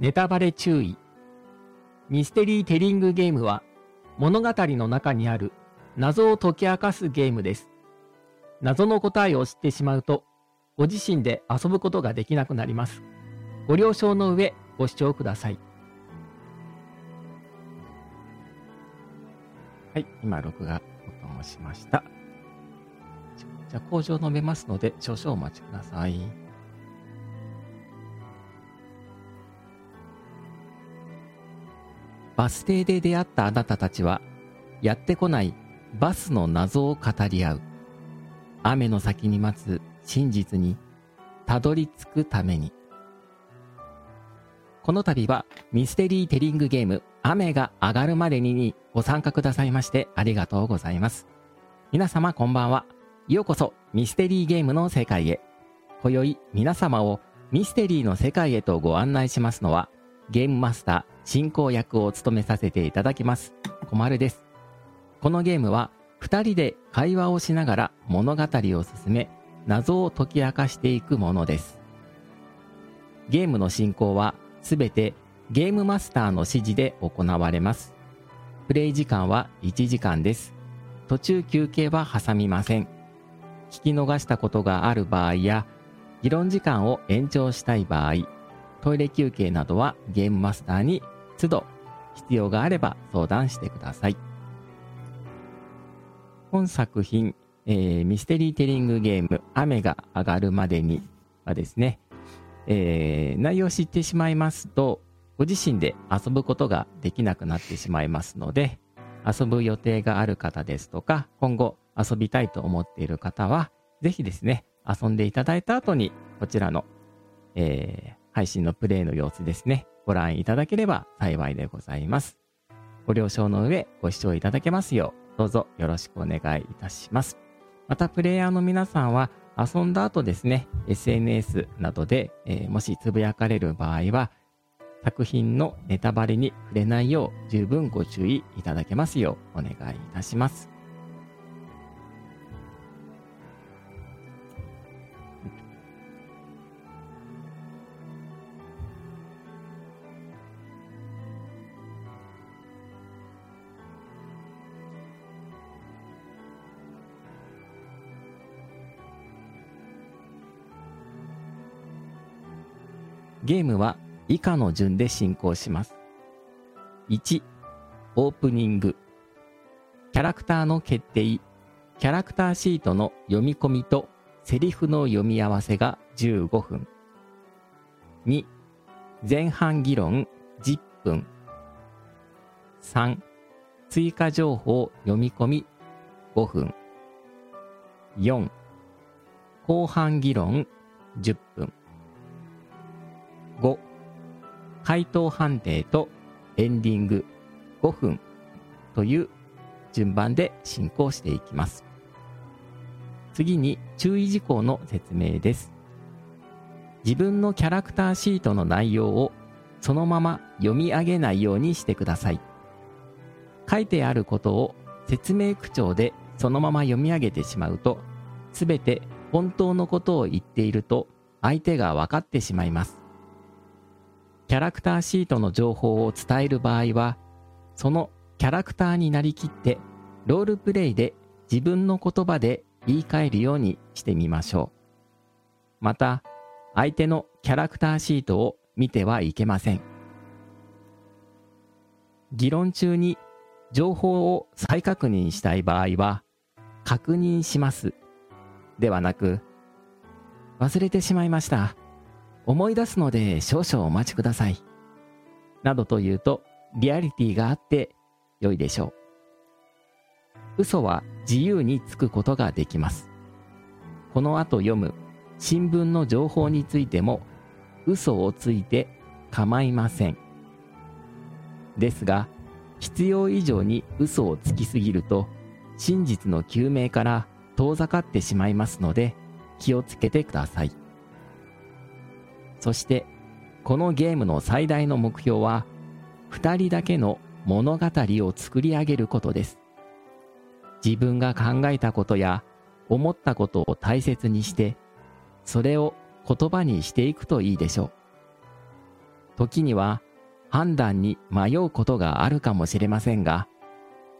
ネタバレ注意。ミステリーテリングゲームは物語の中にある謎を解き明かすゲームです。謎の答えを知ってしまうと、ご自身で遊ぶことができなくなります。ご了承の上、ご視聴ください。はい、今、録画ボタンを押しました。じゃあ、工場述べますので、少々お待ちください。バス停で出会ったあなたたちは、やってこないバスの謎を語り合う。雨の先に待つ真実にたどり着くために。この度はミステリーテリングゲーム雨が上がるまでににご参加くださいましてありがとうございます。皆様こんばんは。ようこそミステリーゲームの世界へ。今宵皆様をミステリーの世界へとご案内しますのはゲームマスター進行役を務めさせていただきます。小丸です。このゲームは2人で会話をしながら物語を進め謎を解き明かしていくものです。ゲームの進行はすべてゲームマスターの指示で行われます。プレイ時間は1時間です。途中休憩は挟みません。聞き逃したことがある場合や、議論時間を延長したい場合、トイレ休憩などはゲームマスターに都度必要があれば相談してください。本作品、えー、ミステリーテリングゲーム雨が上がるまでにはですね、えー、内容を知ってしまいますと、ご自身で遊ぶことができなくなってしまいますので、遊ぶ予定がある方ですとか、今後遊びたいと思っている方は、ぜひですね、遊んでいただいた後に、こちらの、えー、配信のプレイの様子ですね、ご覧いただければ幸いでございます。ご了承の上、ご視聴いただけますよう、どうぞよろしくお願いいたします。また、プレイヤーの皆さんは、遊んだ後ですね、SNS などで、えー、もしつぶやかれる場合は、作品のネタバレに触れないよう十分ご注意いただけますようお願いいたします。ゲームは以下の順で進行します。1、オープニング。キャラクターの決定。キャラクターシートの読み込みとセリフの読み合わせが15分。2、前半議論10分。3、追加情報読み込み5分。4、後半議論10分。5、回答判定とエンディング5分という順番で進行していきます。次に注意事項の説明です。自分のキャラクターシートの内容をそのまま読み上げないようにしてください。書いてあることを説明口調でそのまま読み上げてしまうと、すべて本当のことを言っていると相手が分かってしまいます。キャラクターシートの情報を伝える場合は、そのキャラクターになりきって、ロールプレイで自分の言葉で言い換えるようにしてみましょう。また、相手のキャラクターシートを見てはいけません。議論中に情報を再確認したい場合は、確認しますではなく、忘れてしまいました。思い出すので少々お待ちください。などと言うとリアリティがあって良いでしょう。嘘は自由につくことができます。この後読む新聞の情報についても嘘をついて構いません。ですが、必要以上に嘘をつきすぎると真実の究明から遠ざかってしまいますので気をつけてください。そしてこのゲームの最大の目標は2人だけの物語を作り上げることです自分が考えたことや思ったことを大切にしてそれを言葉にしていくといいでしょう時には判断に迷うことがあるかもしれませんが、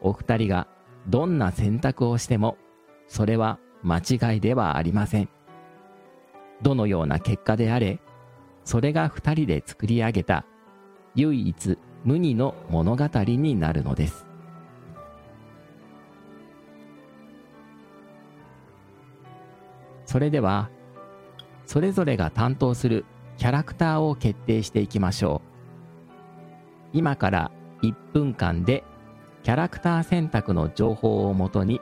お二人がどんな選択をしても、それは間違いではありません。どのような結果であれ、それが二人で作り上げた唯一無二の物語になるのです。それでは、それぞれが担当するキャラクターを決定していきましょう。今から1分間でキャラクター選択の情報をもとに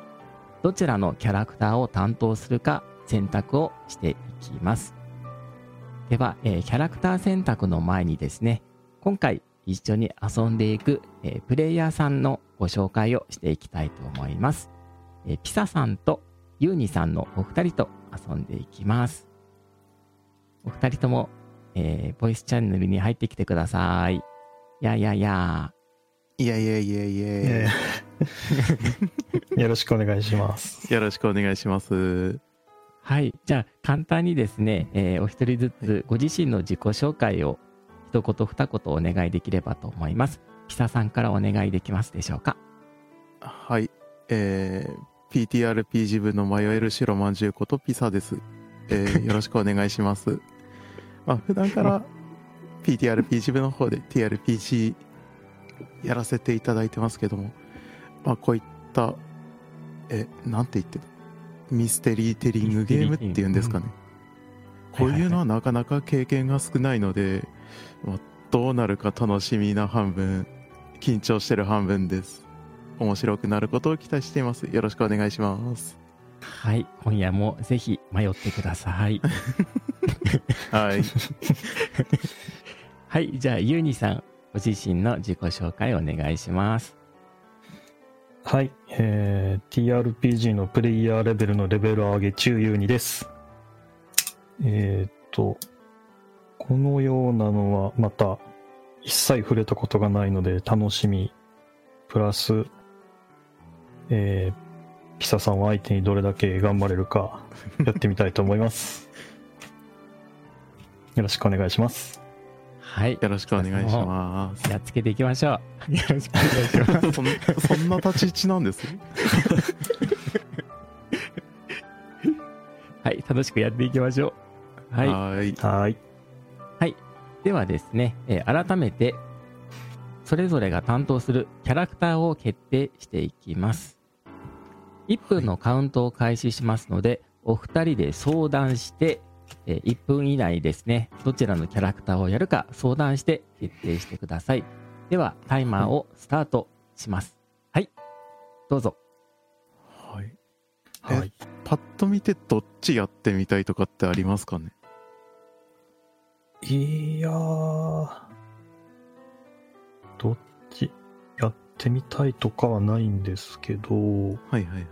どちらのキャラクターを担当するか選択をしていきます。では、えー、キャラクター選択の前にですね、今回一緒に遊んでいく、えー、プレイヤーさんのご紹介をしていきたいと思います。えー、ピサさんとユーニさんのお二人と遊んでいきます。お二人とも、えー、ボイスチャンネルに入ってきてください。やややいやいやいやいやいや。よろしくお願いします。よろしくお願いします。はい。じゃあ、簡単にですね、えー、お一人ずつご自身の自己紹介を一言二言お願いできればと思います。ピサさんからお願いできますでしょうか？はい。えー、PTRPG 部の迷える白まんじゅうことピサです。えー、よろしくお願いします。まあ、普段から PTRPG 部の方で TRPG やらせていただいてますけども、まあ、こういった、え、なんて言ってた？ミステリーテリングゲームっていうんですかね。こういうのはなかなか経験が少ないので、まあ、どうなるか楽しみな半分、緊張してる半分です。面白くなることを期待しています。よろしくお願いします。はい、今夜もぜひ迷ってください。はい。はい、じゃあ、ゆうにさん、ご自身の自己紹介お願いします。はい、えー、TRPG のプレイヤーレベルのレベル上げ中ゆうにです。えっ、と、このようなのはまた一切触れたことがないので楽しみ、プラス、えー、ピサさんを相手にどれだけ頑張れるかやってみたいと思います。よろしくお願いします。はい。よろしくお願いします。やっつけていきましょう。よろしくお願いします。そ んそんな立ち位置なんです？はい。楽しくやっていきましょう。はい。はい。はい。はい。ではですね、えー、改めて、それぞれが担当するキャラクターを決定していきます。1分のカウントを開始しますので、はい、お二人で相談してえ1分以内ですね、どちらのキャラクターをやるか相談して決定してください。では、タイマーをスタートします。はい、どうぞ。はい。はい。パッと見てどっちやってみたいとかってありますかね？いやー、どっちやってみたいとかはないんですけど、はいはいはい。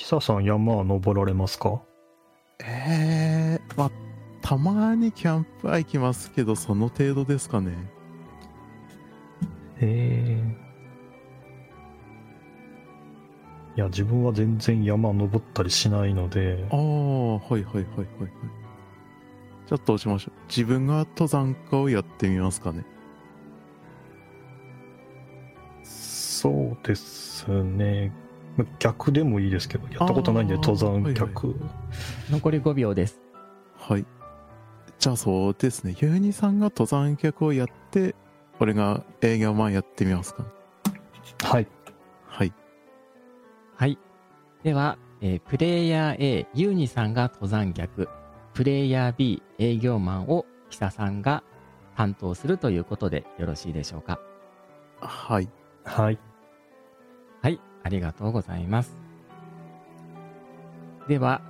ピサさん山は登られますか？ええー、まあ、たまにキャンプは行きますけど、その程度ですかね。へえ。いや、自分は全然山登ったりしないので。ああ、はいはいはいはいはい。ちょっと押しましょう？自分が登山家をやってみますかね。そうですね。逆でもいいですけど、やったことないんで、登山客、はいはい。残り5秒です。はい。じゃあそうですね。ユーニさんが登山客をやって、俺が営業マンやってみますか。はい。はい。はい。では、えー、プレイヤー A、ユーニさんが登山客、プレイヤー B、営業マンをキサさんが担当するということでよろしいでしょうか。はい。はい。ありがとうございます。では、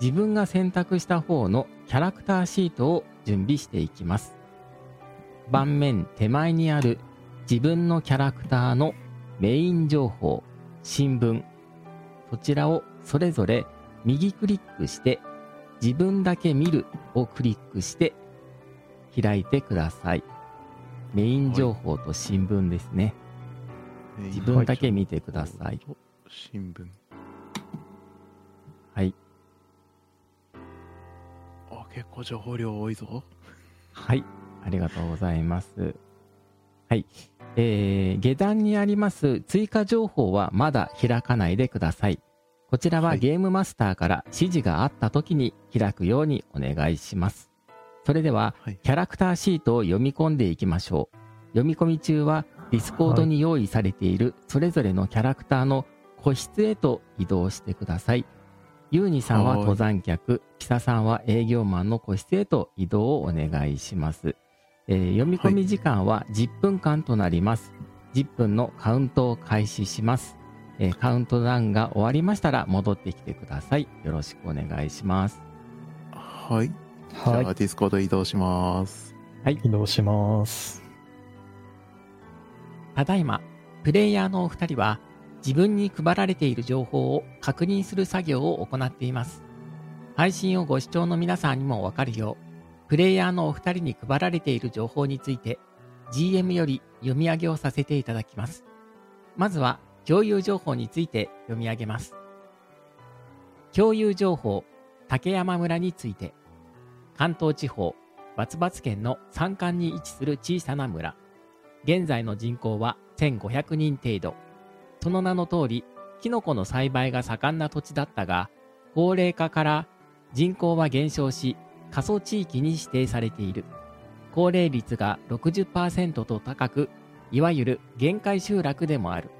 自分が選択した方のキャラクターシートを準備していきます。盤面手前にある自分のキャラクターのメイン情報、新聞、そちらをそれぞれ右クリックして自分だけ見るをクリックして開いてください。メイン情報と新聞ですね。自分だけ見てください。新聞。はい。あ、結構情報量多いぞ。はい、ありがとうございます。はい。えー、下段にあります追加情報はまだ開かないでください。こちらははいゲームマスターから指示があった時に開くようにお願いします。それでは、はい。キャラクターシートを読み込んでいきましょう。読み込み中は、ディスコードに用意されているそれぞれのキャラクターの個室へと移動してください。ユーニさんははい登山客、ピサさんは営業マンの個室へと移動をお願いします。えー読み込み時間は10分間となります。10分のカウントを開始します。えーカウントダウンが終わりましたら戻ってきてください。よろしくお願いします。はい。じゃあ、はい。ディスコード移動します。移動します。ただいま、プレイヤーのお二人は自分に配られている情報を確認する作業を行っています。配信をご視聴の皆さんにもわかるよう、プレイヤーのお二人に配られている情報について GM より読み上げをさせていただきます。まずは共有情報について読み上げます。共有情報、竹山村について、関東地方、バツバツ県の山間に位置する小さな村。現在の人口は1500人程度。その名の通り、キノコの栽培が盛んな土地だったが、高齢化から人口は減少し、過疎地域に指定されている。高齢率が60%と高く、いわゆる限界集落でもある。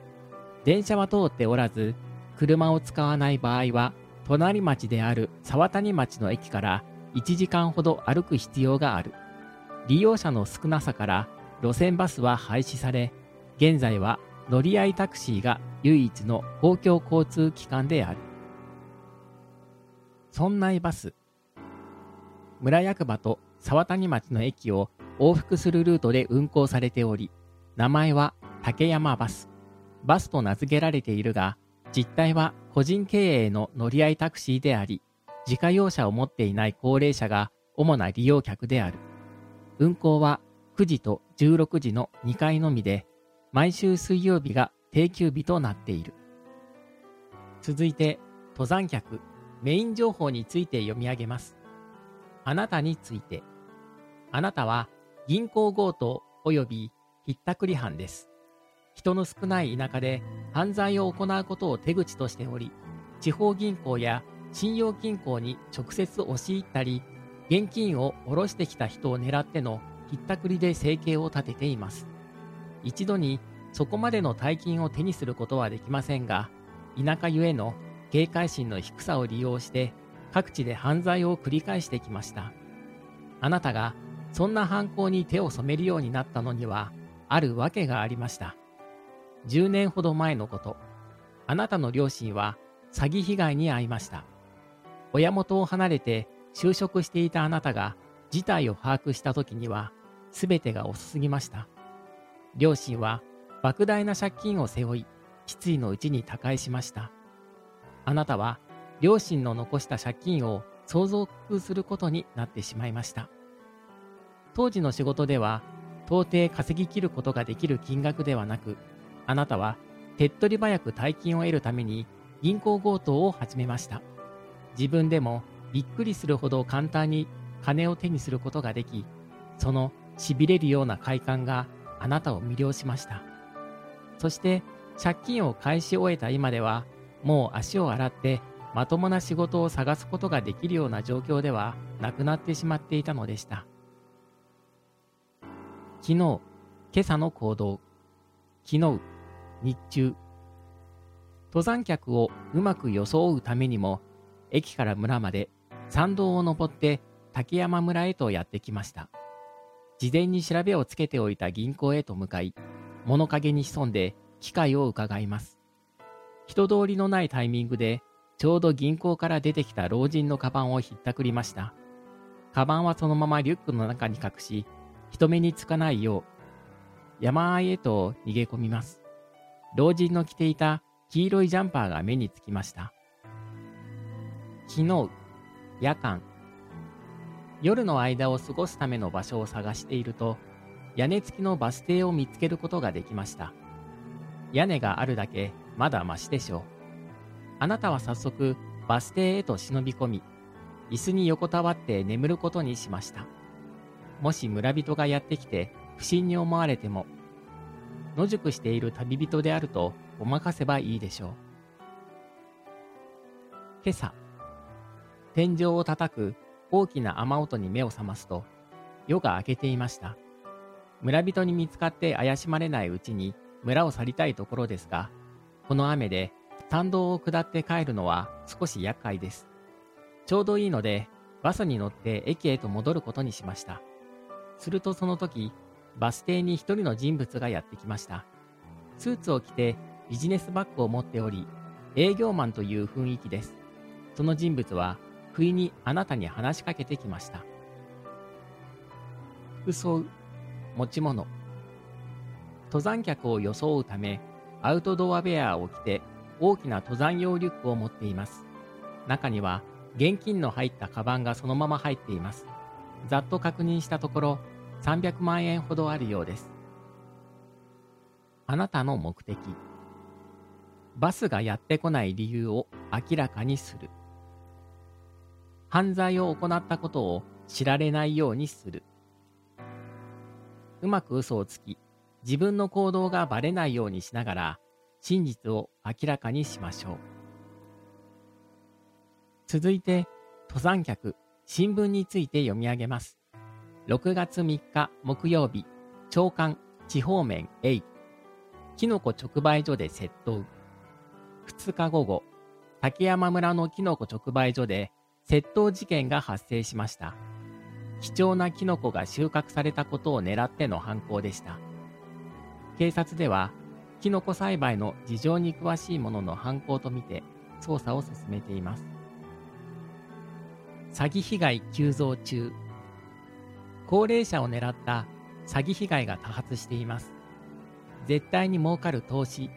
電車は通っておらず、車を使わない場合は、隣町である沢谷町の駅から1時間ほど歩く必要がある。利用者の少なさから、路線バスは廃止され、現在は乗り合いタクシーが唯一の公共交通機関である。村内バス。村役場と沢谷町の駅を往復するルートで運行されており、名前は竹山バス。バスと名付けられているが、実態は個人経営の乗り合いタクシーであり、自家用車を持っていない高齢者が主な利用客である。運行は9時と16時の2回のみで、毎週水曜日が定休日となっている。続いて、登山客、メイン情報について読み上げます。あなたについて。あなたは銀行強盗及びひったくり犯です。人の少ない田舎で犯罪を行うことを手口としており、地方銀行や信用金庫に直接押し入ったり、現金を下ろしてきた人を狙ってのひったくりで生計を立てています。一度にそこまでの大金を手にすることはできませんが、田舎ゆえの警戒心の低さを利用して各地で犯罪を繰り返してきました。あなたがそんな犯行に手を染めるようになったのにはある訳がありました。10年ほど前のこと、あなたの両親は詐欺被害に遭いました。親元を離れて就職していたあなたが事態を把握した時には全てが遅すぎました。両親は莫大な借金を背負い、失意のうちに他界しました。あなたは両親の残した借金を相続することになってしまいました。当時の仕事では到底稼ぎ切ることができる金額ではなく、あなたは手っ取り早く大金を得るために銀行強盗を始めました。自分でもびっくりするほど簡単に金を手にすることができ、その痺れるような快感があなたを魅了しました。そして借金を返し終えた今では、もう足を洗ってまともな仕事を探すことができるような状況ではなくなってしまっていたのでした。昨日、今朝の行動。昨日、日中。登山客をうまく装うためにも、駅から村まで山道を登って竹山村へとやってきました。事前に調べをつけておいた銀行へと向かい、物陰に潜んで機会を伺います。人通りのないタイミングで、ちょうど銀行から出てきた老人のカバンをひったくりました。カバンはそのままリュックの中に隠し、人目につかないよう、山あいへと逃げ込みます。老人の着ていた黄色いジャンパーが目につきました。昨日、夜間、夜の間を過ごすための場所を探していると、屋根付きのバス停を見つけることができました。屋根があるだけまだマシでしょう。あなたは早速バス停へと忍び込み、椅子に横たわって眠ることにしました。もし村人がやってきて不審に思われても、野宿している旅人であるとごまかせばいいでしょう。今朝、天井を叩く大きな雨音に目を覚ますと、夜が明けていました。村人に見つかって怪しまれないうちに村を去りたいところですが、この雨で山道を下って帰るのは少し厄介です。ちょうどいいので、バスに乗って駅へと戻ることにしました。するとその時、バス停に一人の人物がやってきました。スーツを着てビジネスバッグを持っており、営業マンという雰囲気です。その人物は、不意にあなたに話しかけてきました。服装、持ち物。登山客を装うため、アウトドアウェアを着て大きな登山用リュックを持っています。中には現金の入ったカバンがそのまま入っています。ざっと確認したところ、300万円ほどあるようです。あなたの目的。バスがやってこない理由を明らかにする。犯罪を行ったことを知られないようにする。うまく嘘をつき、自分の行動がバレないようにしながら、真実を明らかにしましょう。続いて、登山客、新聞について読み上げます。6月3日木曜日、長官、地方面 A、キノコ直売所で窃盗。2日午後、竹山村のキノコ直売所で窃盗事件が発生しました。貴重なキノコが収穫されたことを狙っての犯行でした。警察では、キノコ栽培の事情に詳しい者の犯行とみて捜査を進めています。詐欺被害急増中。高齢者を狙った詐欺被害が多発しています。絶対に儲かる投資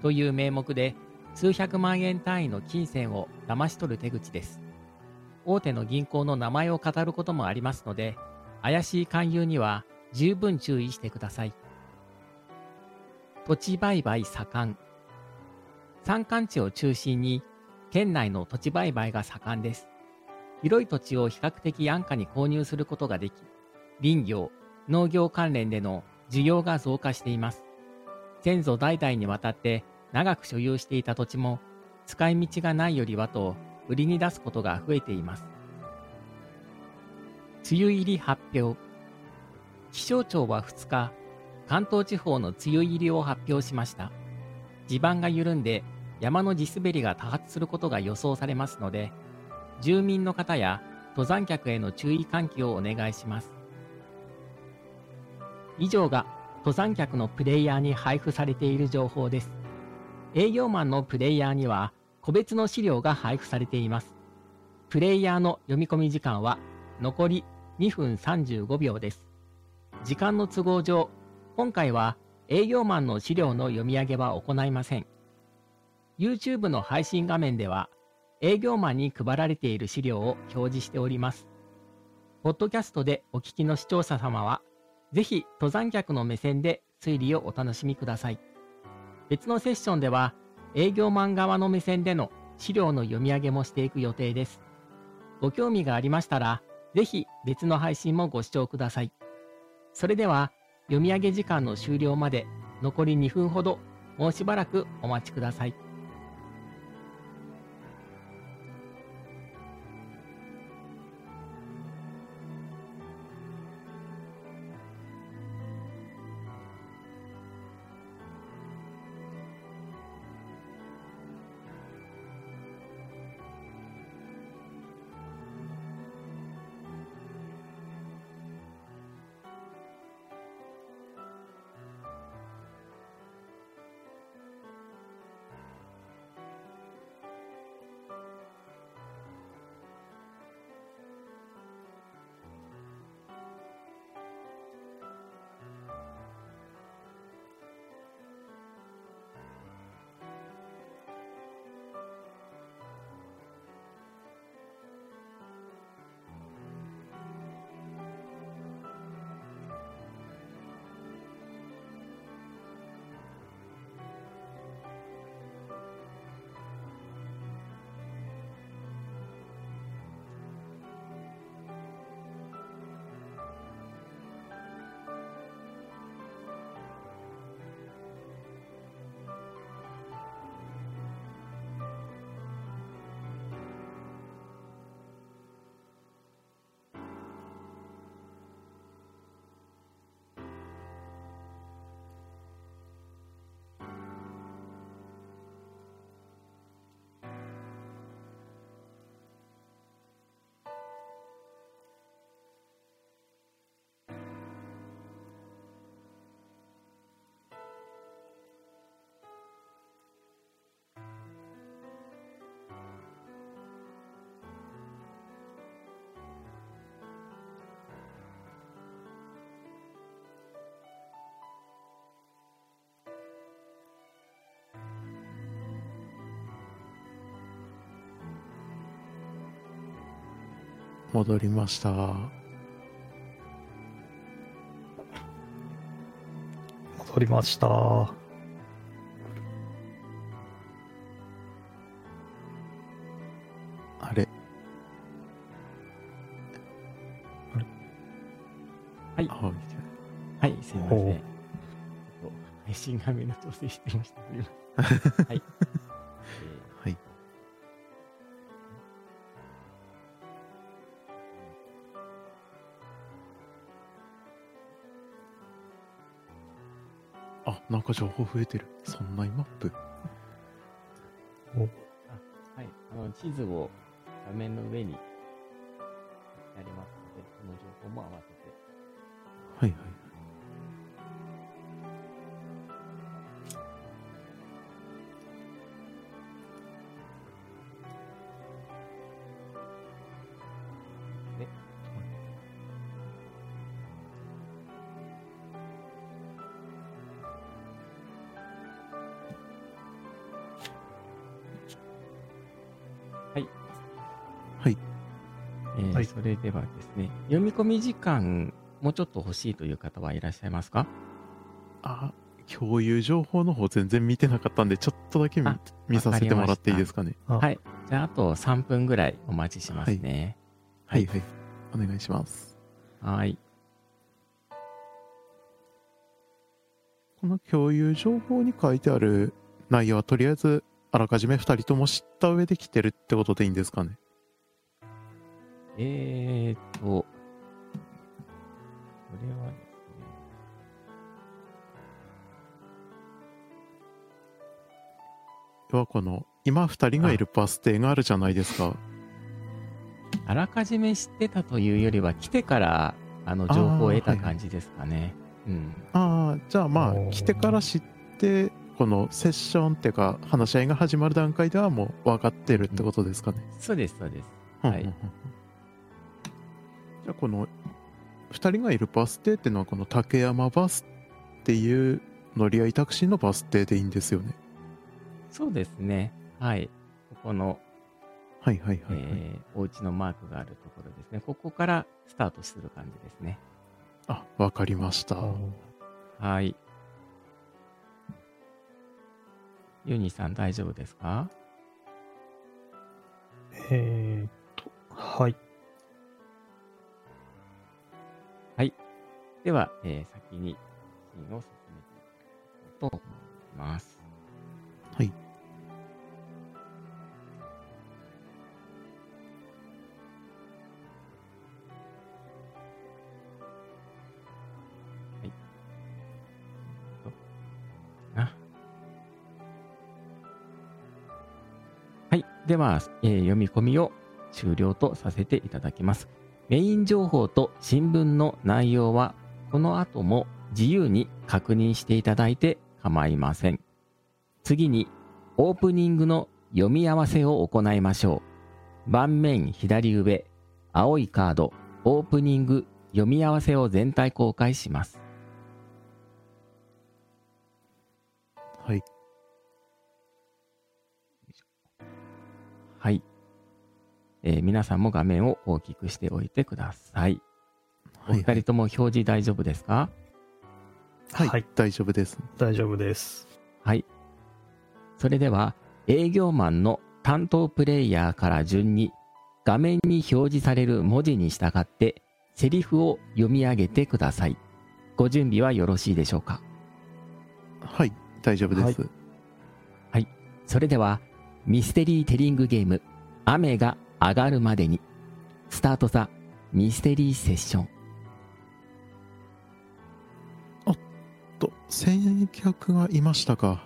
という名目で数百万円単位の金銭を騙し取る手口です。大手の銀行の名前を語ることもありますので、怪しい勧誘には十分注意してください。土地売買盛ん。山間地を中心に県内の土地売買が盛んです。広い土地を比較的安価に購入することができ、林業、農業関連での需要が増加しています。先祖代々にわたって長く所有していた土地も使い道がないよりはと売りに出すことが増えています。梅雨入り発表。気象庁は2日、関東地方の梅雨入りを発表しました。地盤が緩んで山の地滑りが多発することが予想されますので、住民の方や登山客への注意喚起をお願いします。以上が登山客のプレイヤーに配布されている情報です。営業マンのプレイヤーには個別の資料が配布されています。プレイヤーの読み込み時間は残り2分35秒です。時間の都合上、今回は営業マンの資料の読み上げは行いません。YouTube の配信画面では営業マンに配られている資料を表示しております。ポッドキャストでお聞きの視聴者様は、ぜひ登山客の目線で推理をお楽しみください。別のセッションでは、営業マン側の目線での資料の読み上げもしていく予定です。ご興味がありましたら、ぜひ別の配信もご視聴ください。それでは、読み上げ時間の終了まで残り2分ほど、もうしばらくお待ちください。戻りました。戻りました。あれあれはいはい、すいません。配信画面の調整してました。はい。あ、なんか情報増えてる。そんなにマップ。ーはい。あの、地図を画面の上にはい。えーはいそれではですね、読み込み時間、もうちょっと欲しいという方はいらっしゃいますか？あ、共有情報の方全然見てなかったんで、ちょっとだけ見あ見させてもらっていいですかね？あはい。じゃあ、あと3分ぐらいお待ちしますね。はいはい。お願いします。はい。この共有情報に書いてある内容はとりあえずあらかじめ2人とも知った上で来てるってことでいいんですかね？えーと、これはですね、要はこの今2人がいるバス停があるじゃないですかあらかじめ知ってたというよりは、来てから、あの、情報を得た感じですかね。うん。ああじゃあまあ来てから知ってこのセッションっていうか話し合いが始まる段階ではもう分かってるってことですかね、そうです、そうです。はいじゃあこの2人がいるバス停っていうのはこの竹山バスっていう乗り合いタクシーのバス停でいいんですよねそうですね。はい。ここの、はいはいはい、はいえーお家のマークがあるところですね。ここからスタートする感じですね。あわかりましたはい。ユニさん大丈夫ですか？えーっと、はい。では、えー先にシーンを進めていこうと思います。はい。はい。となはい。では、えー読み込みを終了とさせていただきます。メイン情報と新聞の内容は、この後も自由に確認していただいて構いません。次に、オープニングの読み合わせを行いましょう。盤面左上、青いカード、オープニング読み合わせを全体公開します。はいはい。えー皆さんも画面を大きくしておいてください。おはい。二人とも表示大丈夫ですか？はい、はい。大丈夫です。大丈夫です。はい。それでは、営業マンの担当プレイヤーから順に画面に表示される文字に従ってセリフを読み上げてください。ご準備はよろしいでしょうか？はい。大丈夫です、それでは、ミステリーテリングゲーム、雨が上がるまでに、スタートザミステリーセッション。と先客がいましたか？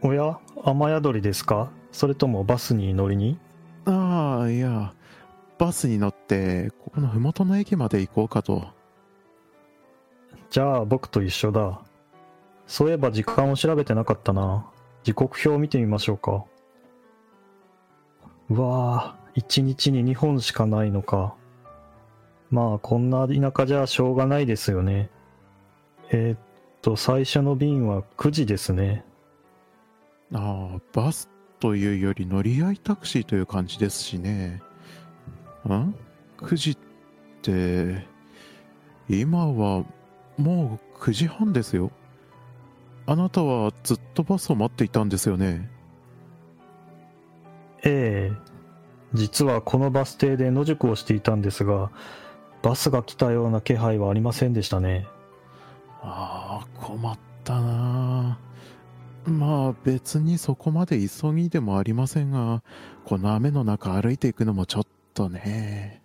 おや雨宿りですか？それともバスに乗りに？ああいやバスに乗ってここの麓の駅まで行こうかとじゃあ僕と一緒だ。そういえば時間を調べてなかったな。時刻表を見てみましょうか。うわぁ、一日に2本しかないのか。まあ、こんな田舎じゃしょうがないですよね。えーっと、最初の便は9時ですね。ああバスというより乗り合いタクシーという感じですしねん ?9 時って、今はもう9時半ですよ。あなたはずっとバスを待っていたんですよね？ええ実はこのバス停で野宿をしていたんですが、バスが来たような気配はありませんでしたね。ああ、困ったなあまあ別にそこまで急ぎでもありませんが、この雨の中歩いていくのもちょっとね。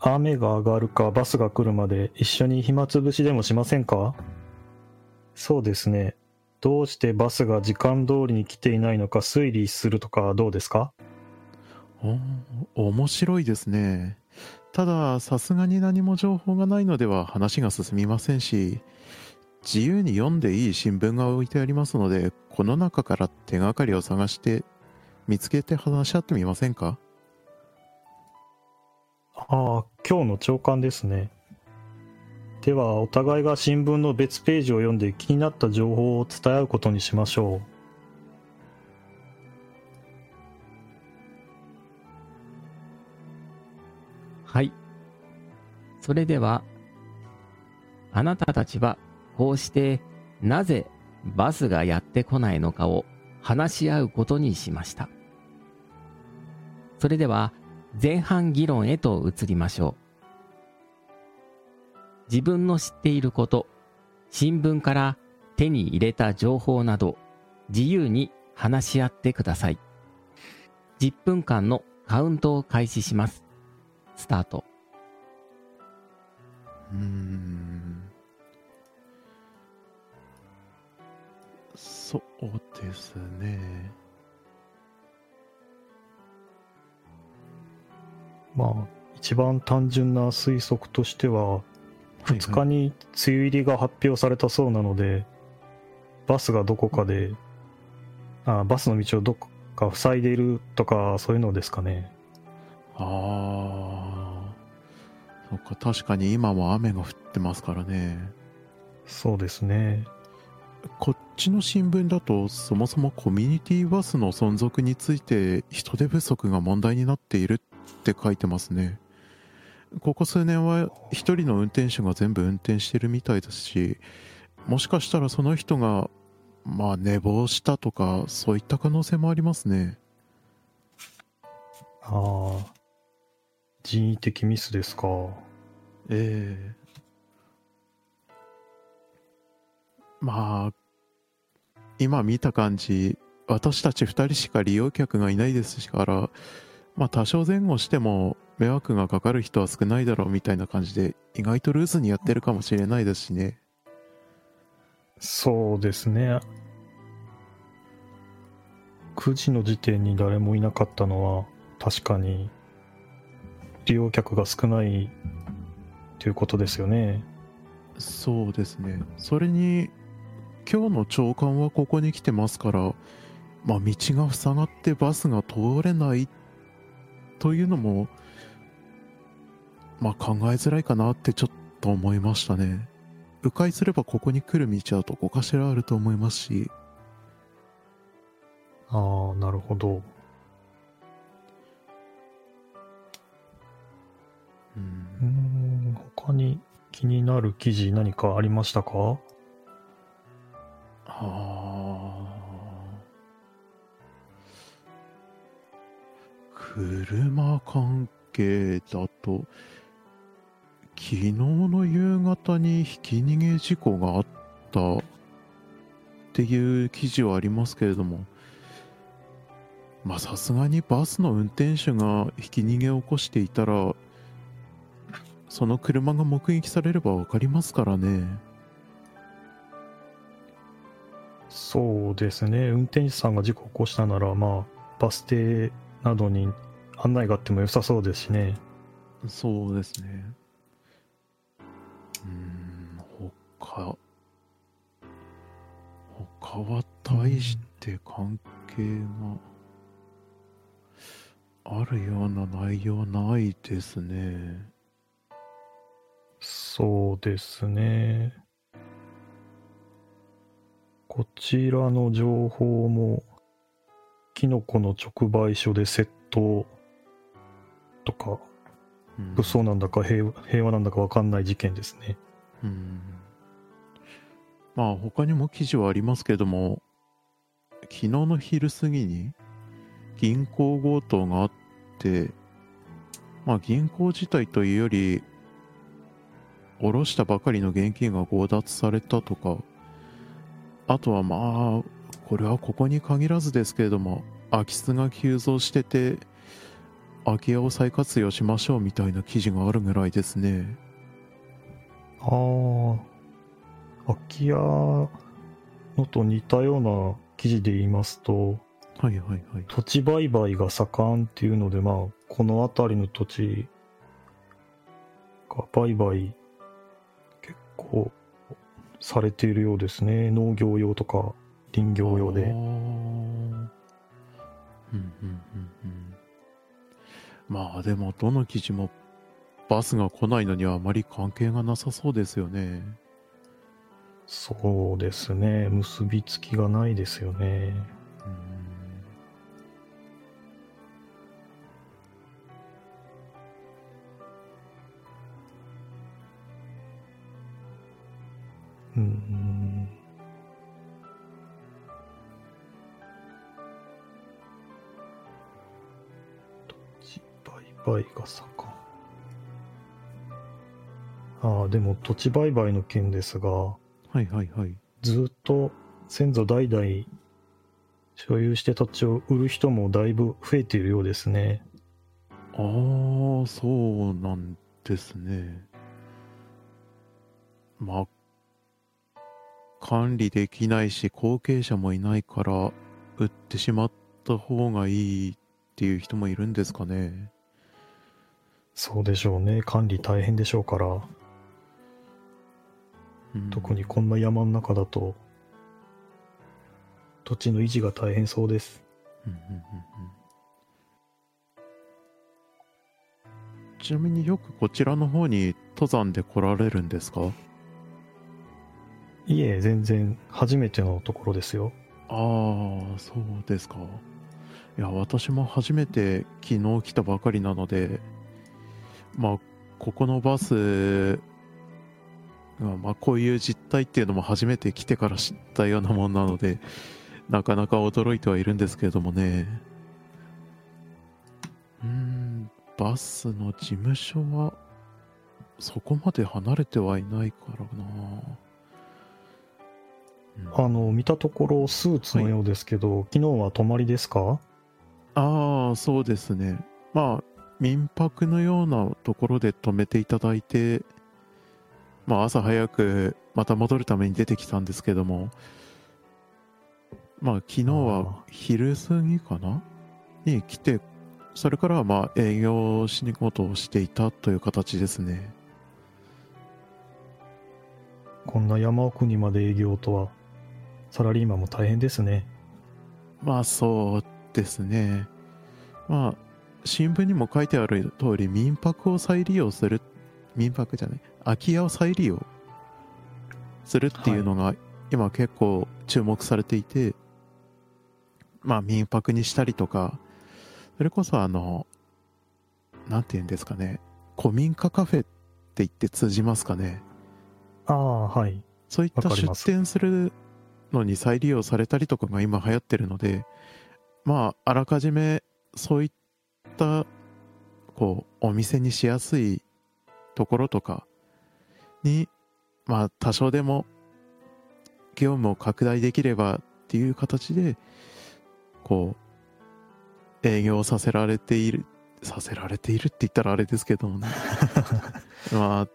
雨が上がるかバスが来るまで一緒に暇つぶしでもしませんか？そうですね。どうしてバスが時間通りに来ていないのか推理するとかどうですか？お面白いですね。ただ、さすがに何も情報がないのでは話が進みませんし、自由に読んでいい新聞が置いてありますので、この中から手がかりを探して、見つけて話し合ってみませんか？ああ、今日の朝刊ですね。では、お互いが新聞の別ページを読んで気になった情報を伝え合うことにしましょう。はい。それでは、あなたたちはこうしてなぜバスがやってこないのかを話し合うことにしました。それでは前半議論へと移りましょう。自分の知っていること、新聞から手に入れた情報など自由に話し合ってください。10分間のカウントを開始します。スタート。うーん。そうですね。まあ、一番単純な推測としては、2日に梅雨入りが発表されたそうなので、バスがどこかで、あバスの道をどこか塞いでいるとか、そういうのですかね。ああ。そっか、確かに今も雨が降ってますからね。そうですね。こっちの新聞だと、そもそもコミュニティバスの存続について人手不足が問題になっているって書いてますね。ここ数年は一人の運転手が全部運転してるみたいですし、もしかしたらその人が、まあ寝坊したとか、そういった可能性もありますね。ああ、人為的ミスですか？ええまあ、今見た感じ、私たち二人しか利用客がいないですから、まあ多少前後しても迷惑がかかる人は少ないだろうみたいな感じで、意外とルーズにやってるかもしれないですしね。そうですね。9時の時点に誰もいなかったのは、確かに、利用客が少ないということですよね。そうですね。それに、今日の朝刊はここに来てますから、まあ道が塞がってバスが通れないというのも、まあ考えづらいかなってちょっと思いましたね。迂回すればここに来る道はどこかしらあると思いますし、ああ、なるほど。う、ん、他に気になる記事何かありましたか？はあ。車関係だと、昨日の夕方にひき逃げ事故があったっていう記事はありますけれども、まあさすがにバスの運転手がひき逃げを起こしていたら、その車が目撃されればわかりますからね。そうですね。運転手さんが事故を起こしたなら、まあ、バス停などに案内があっても良さそうですしね。そうですね。うーん、他、他は大して関係があるような内容ないですね。そうですね。こちらの情報も、キノコの直売所で窃盗とか、うん武装なんだか平和平和なんだか分かんない事件ですね。うんまあ他にも記事はありますけども昨日の昼過ぎに銀行強盗があってまあ銀行自体というより下ろしたばかりの現金が強奪されたとかあとはまあこれはここに限らずですけれども空き巣が急増してて空き家を再活用しましょうみたいな記事があるぐらいですね。ああ、空き家のと似たような記事で言いますと、はいはいはい。土地売買が盛んっていうので、まあ、この辺りの土地が売買結構されているようですね。農業用とか林業用であー。うんうんうんうん。まあでもどの記事もバスが来ないのにはあまり関係がなさそうですよね。そうですね。結びつきがないですよね。うん。土地売買が盛ん。ああ、でも土地売買の件ですが、はいはいはい。ずっと先祖代々所有して土地を売る人もだいぶ増えているようですね。ああ、そうなんですね。まあ、管理できないし後継者もいないから売ってしまった方がいいっていう人もいるんですかね。そうでしょうね。管理大変でしょうから。うん特にこんな山の中だと、土地の維持が大変そうです。うんうんうんうんちなみによくこちらの方に登山で来られるんですか？いえ、全然初めてのところですよ。ああ、そうですか。いや、私も初めて昨日来たばかりなので、まあ、ここのバスが、まあ、こういう実態っていうのも初めて来てから知ったようなもんなので、なかなか驚いてはいるんですけれどもね。うん、バスの事務所は、そこまで離れてはいないからな。うん。あの、見たところスーツのようですけど、昨日は泊まりですか？ああ、そうですね。まあ、民泊のようなところで泊めていただいて、まあ、朝早くまた戻るために出てきたんですけども、まあ、昨日は昼過ぎかな？に来て、それからはまあ、営業仕事をしていたという形ですね。こんな山奥にまで営業とは、サラリーマンも大変ですね。まあ、そうですね。まあ、新聞にも書いてある通り、民泊を再利用する、民泊じゃない、空き家を再利用するっていうのが、今結構注目されていて、まあ、民泊にしたりとか、それこそあの、なんて言うんですかね、古民家カフェって言って通じますかね。ああ、はい。そういった出店するのに再利用されたりとかが今流行ってるので、まあ、あらかじめそういった、こう、お店にしやすいところとかに、まあ、多少でも業務を拡大できればっていう形で、こう、営業させられている、させられているって言ったらあれですけどもね。まあ、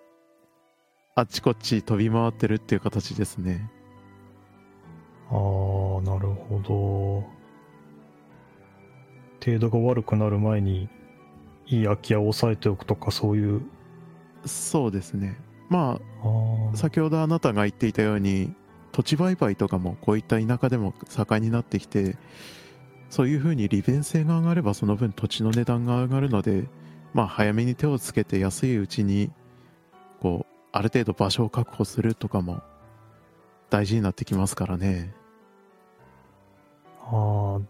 あっちこっち飛び回ってるっていう形ですね。ああ、なるほど。程度が悪くなる前に、いい空き家を抑えておくとか、そういう。そうですね。まああ、あ、先ほどあなたが言っていたように、土地売買とかもこういった田舎でも盛んになってきて、そういうふうに利便性が上がればその分土地の値段が上がるので、まあ早めに手をつけて安いうちに、こう、ある程度場所を確保するとかも大事になってきますからね。ああ、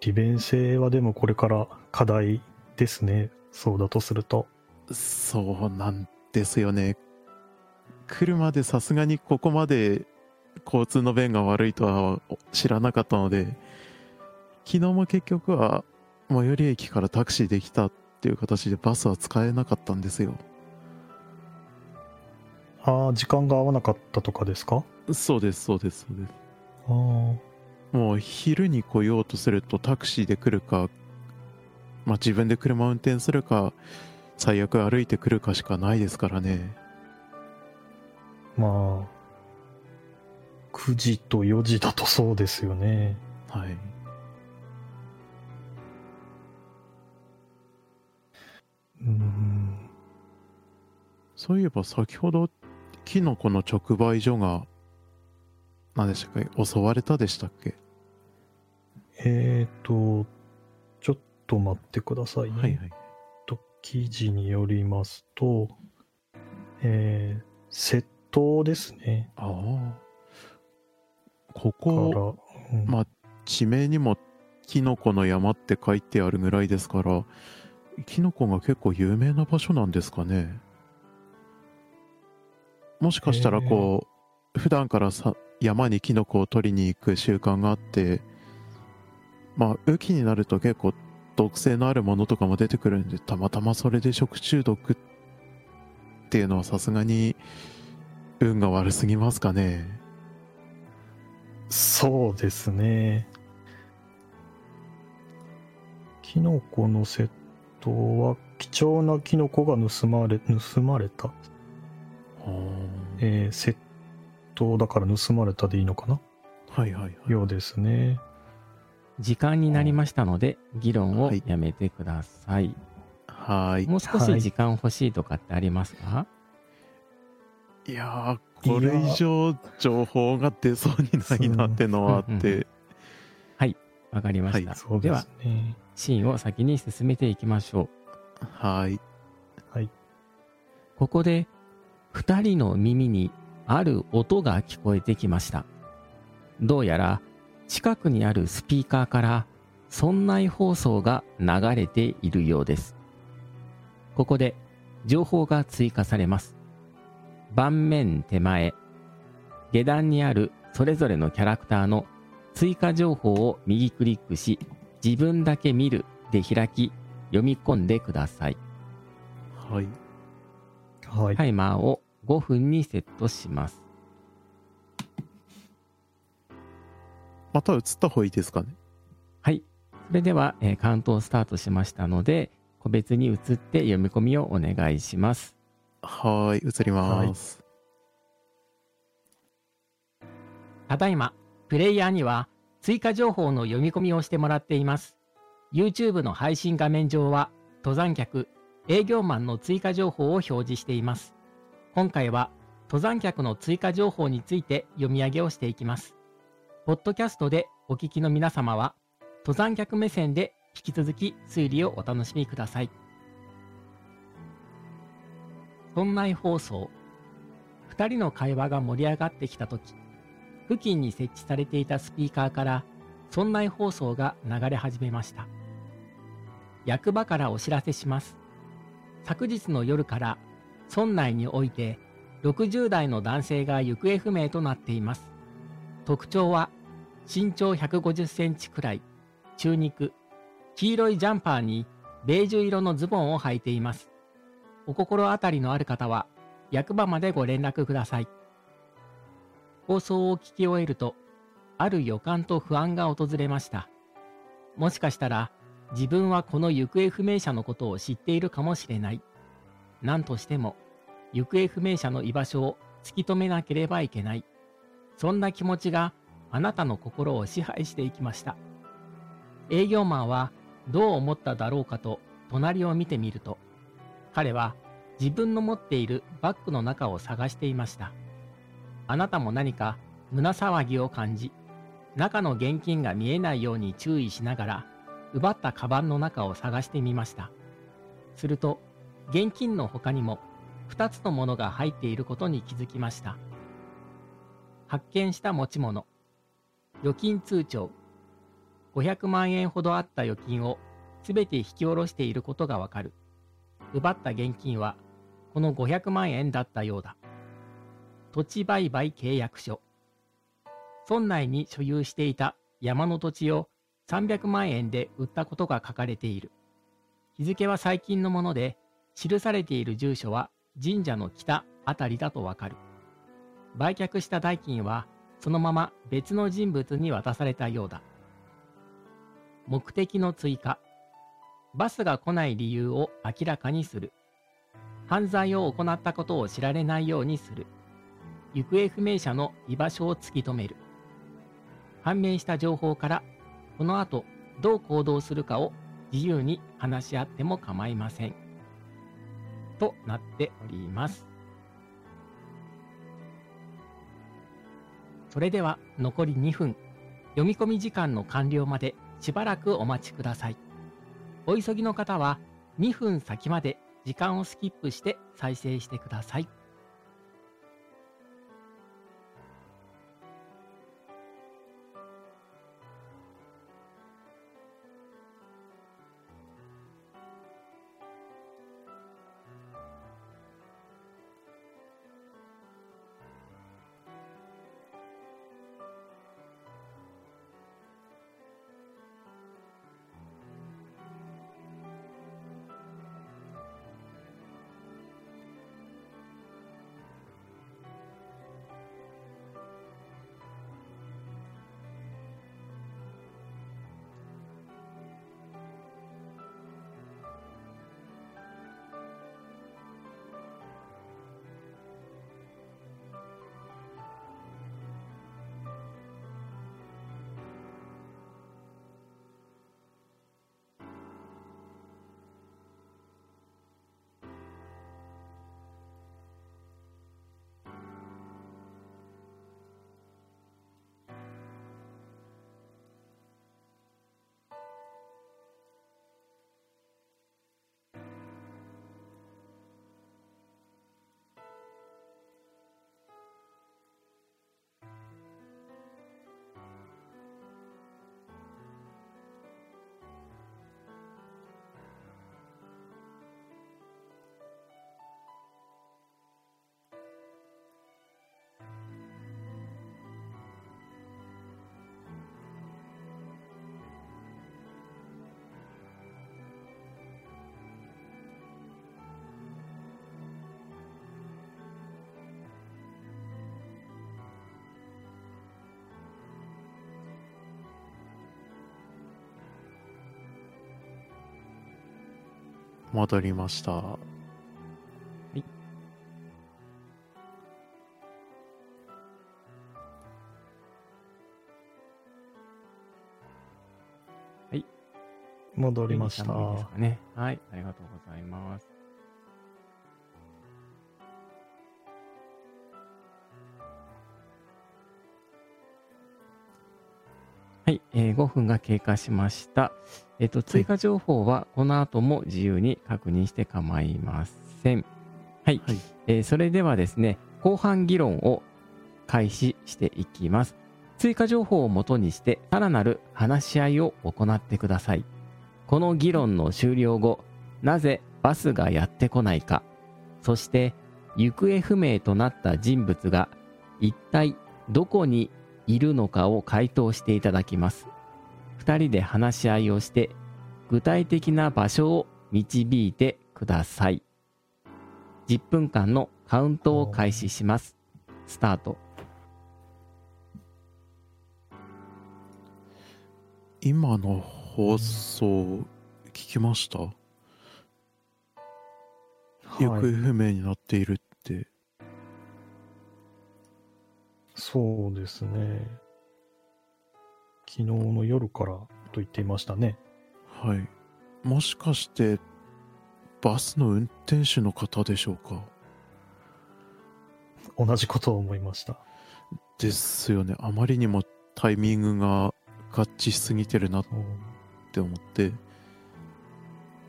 利便性はでもこれから課題ですね。そうだとすると。そうなんですよね。車でさすがにここまで交通の便が悪いとは知らなかったので、昨日も結局は最寄り駅からタクシーできたっていう形でバスは使えなかったんですよ。ああ、時間が合わなかったとかですか？そうです、そうです、そうです。ああ。もう昼に来ようとするとタクシーで来るか、まあ自分で車を運転するか、最悪歩いてくるかしかないですからね。まあ、9時と4時だとそうですよね。はい。うん。そういえば先ほど、キノコの直売所が、何でしたっけ？襲われたでしたっけ？えっ、と、ちょっと待ってくださいね。はいはい。と記事によりますと、えー、窃盗ですね。ああ。こかこ、ら、うんまあ、地名にもキノコの山って書いてあるぐらいですから、キノコが結構有名な場所なんですかね？もしかしたらこう、普段からさ山にキノコを取りに行く習慣があって、まあ、雨季になると結構毒性のあるものとかも出てくるんで、たまたまそれで食中毒っていうのはさすがに運が悪すぎますかね。そうですね。キノコの窃盗は貴重なキノコが盗まれ、盗まれた。えー窃盗だから盗まれたでいいのかな？はいはいはい。ようですね。時間になりましたので、議論をはいやめてください。はい。もう少し時間欲しいとかってありますか、いやー、これ以上情報が出そうにないなってのはあっうんうんて、わかりました。そうででは。シーンを先に進めていきましょう。はい。ここで、二人の耳にある音が聞こえてきました。どうやら、近くにあるスピーカーから、村内放送が流れているようです。ここで、情報が追加されます。盤面手前、下段にあるそれぞれのキャラクターの追加情報を右クリックし、自分だけ見るで開き、読み込んでください。はい。はい。タイマーを5分にセットします。また映った方がいいですかね？はい。それでは、えーカウントをスタートしましたので、個別に移って読み込みをお願いします。はい、映ります。ただいま、プレイヤーには追加情報の読み込みをしてもらっています。YouTube の配信画面上は、登山客、営業マンの追加情報を表示しています。今回は、登山客の追加情報について読み上げをしていきます。ポッドキャストでお聞きの皆様は、登山客目線で引き続き推理をお楽しみください。村内放送。二人の会話が盛り上がってきたとき、付近に設置されていたスピーカーから村内放送が流れ始めました役場からお知らせします昨日の夜から村内において60代の男性が行方不明となっています特徴は身長150センチくらい中肉黄色いジャンパーにベージュ色のズボンを履いていますお心当たりのある方は役場までご連絡ください放送を聞き終えると、ある予感と不安が訪れました。もしかしたら、自分はこの行方不明者のことを知っているかもしれない。何としても、行方不明者の居場所を突き止めなければいけない。そんな気持ちがあなたの心を支配していきました。営業マンはどう思っただろうかと隣を見てみると、彼は自分の持っているバッグの中を探していました。あなたも何か胸騒ぎを感じ、中の現金が見えないように注意しながら、奪ったカバンの中を探してみました。すると、現金の他にも2つのものが入っていることに気づきました。発見した持ち物、預金通帳、500万円ほどあった預金を全て引き下ろしていることがわかる。奪った現金はこの500万円だったようだ。土地売買契約書。村内に所有していた山の土地を300万円で売ったことが書かれている。日付は最近のもので、記されている住所は神社の北あたりだとわかる。売却した代金はそのまま別の人物に渡されたようだ。目的の追加。バスが来ない理由を明らかにする。犯罪を行ったことを知られないようにする。行方不明者の居場所を突き止める。判明した情報からこの後どう行動するかを自由に話し合っても構いません。となっております。それでは残り2分、読み込み時間の完了までしばらくお待ちください。お急ぎの方は2分先まで時間をスキップして再生してください。戻りました。はい。はい。戻りました。ね。はい。ありがとうございます。えー、5分が経過しました。えっ、ー、と、追加情報はこの後も自由に確認して構いません。はい。はい、えー、それではですね、後半議論を開始していきます。追加情報をもとにしてさらなる話し合いを行ってください。この議論の終了後、なぜバスがやってこないか、そして行方不明となった人物が一体どこにいるのかを回答していただきます。2人で話し合いをして具体的な場所を導いてください。10分間のカウントを開始します。スタート。今の放送聞きました、はい、行方不明になっているってそうですね。昨日の夜からと言っていましたね。はい。もしかして、バスの運転手の方でしょうか？同じことを思いました。ですよね。あまりにもタイミングが合致しすぎてるなって思って。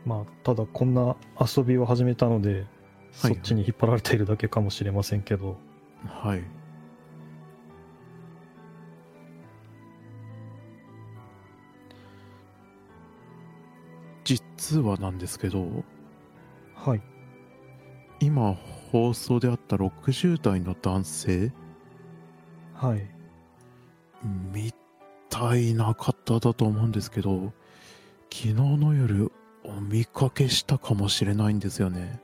まあ、ただこんな遊びを始めたので、はい、そっちに引っ張られているだけかもしれませんけど。はい。実はなんですけどはい。今放送であった60代の男性はい。みたいな方だと思うんですけど昨日の夜お見かけしたかもしれないんですよね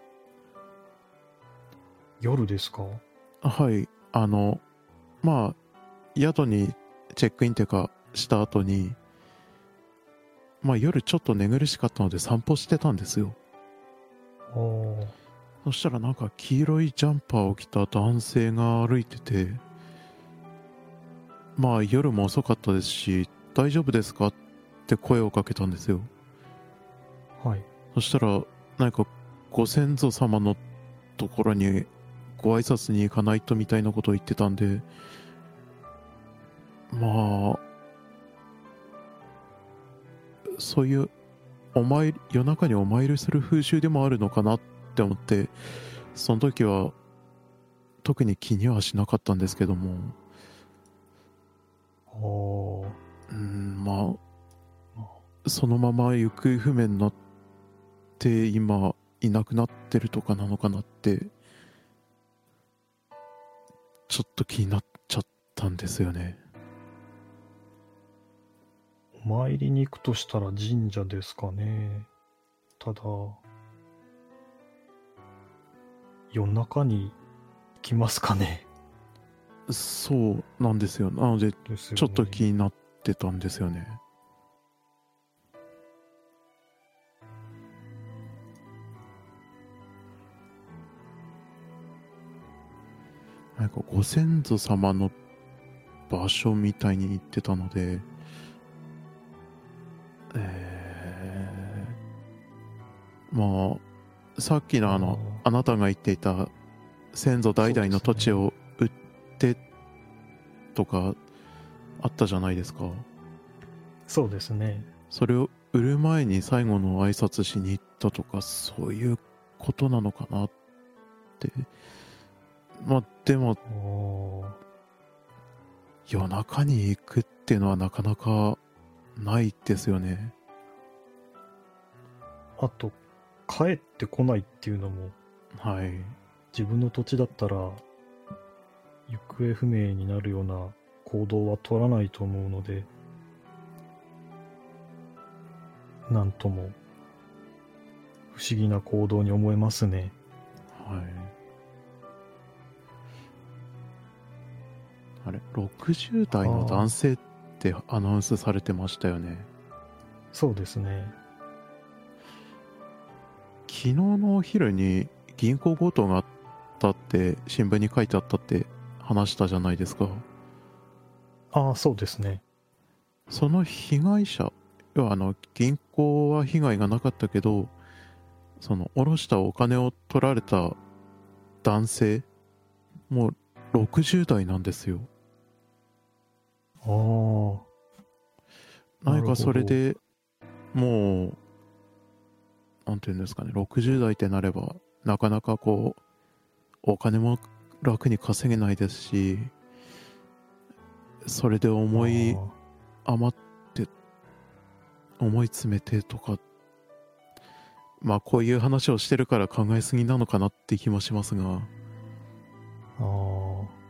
夜ですか？はいあのまあ宿にチェックインっていうかした後にまあ夜ちょっと寝苦しかったので散歩してたんですよ。そしたらなんか黄色いジャンパーを着た男性が歩いててまあ夜も遅かったですし大丈夫ですかって声をかけたんですよはい。そしたらなんかご先祖様のところにご挨拶に行かないとみたいなことを言ってたんでまあそういうお参り夜中にお参りする風習でもあるのかなって思ってその時は特に気にはしなかったんですけども。ああ。うんまあそのまま行方不明になって今いなくなってるとかなのかなってちょっと気になっちゃったんですよね。お参りに行くとしたら神社ですかね。ただ、夜中に行きますかね。そうなんですよなのででねちょっと気になってたんですよねなんかご先祖様の場所みたいに言ってたのでえー、まあさっきのあのあなたが言っていた先祖代々の土地を売ってとかあったじゃないですかそうですね。それを売る前に最後の挨拶しに行ったとかそういうことなのかなってまあでも。夜中に行くっていうのはなかなかないですよね。あと、帰ってこないっていうのも、はい。自分の土地だったら、行方不明になるような行動は取らないと思うので、なんとも、不思議な行動に思えますね。はい。あれ60代の男性ってアナウンスされてましたよねそうですね。昨日のお昼に銀行強盗があったって新聞に書いてあったって話したじゃないですかああ、そうですね。その被害者要はあの銀行は被害がなかったけどその下ろしたお金を取られた男性もう60代なんですよああ。なんかそれなでもうなんていうんですかね60代ってなればなかなかこうお金も楽に稼げないですしそれで思い余って思い詰めてとかまあこういう話をしてるから考えすぎなのかなって気もしますがああ。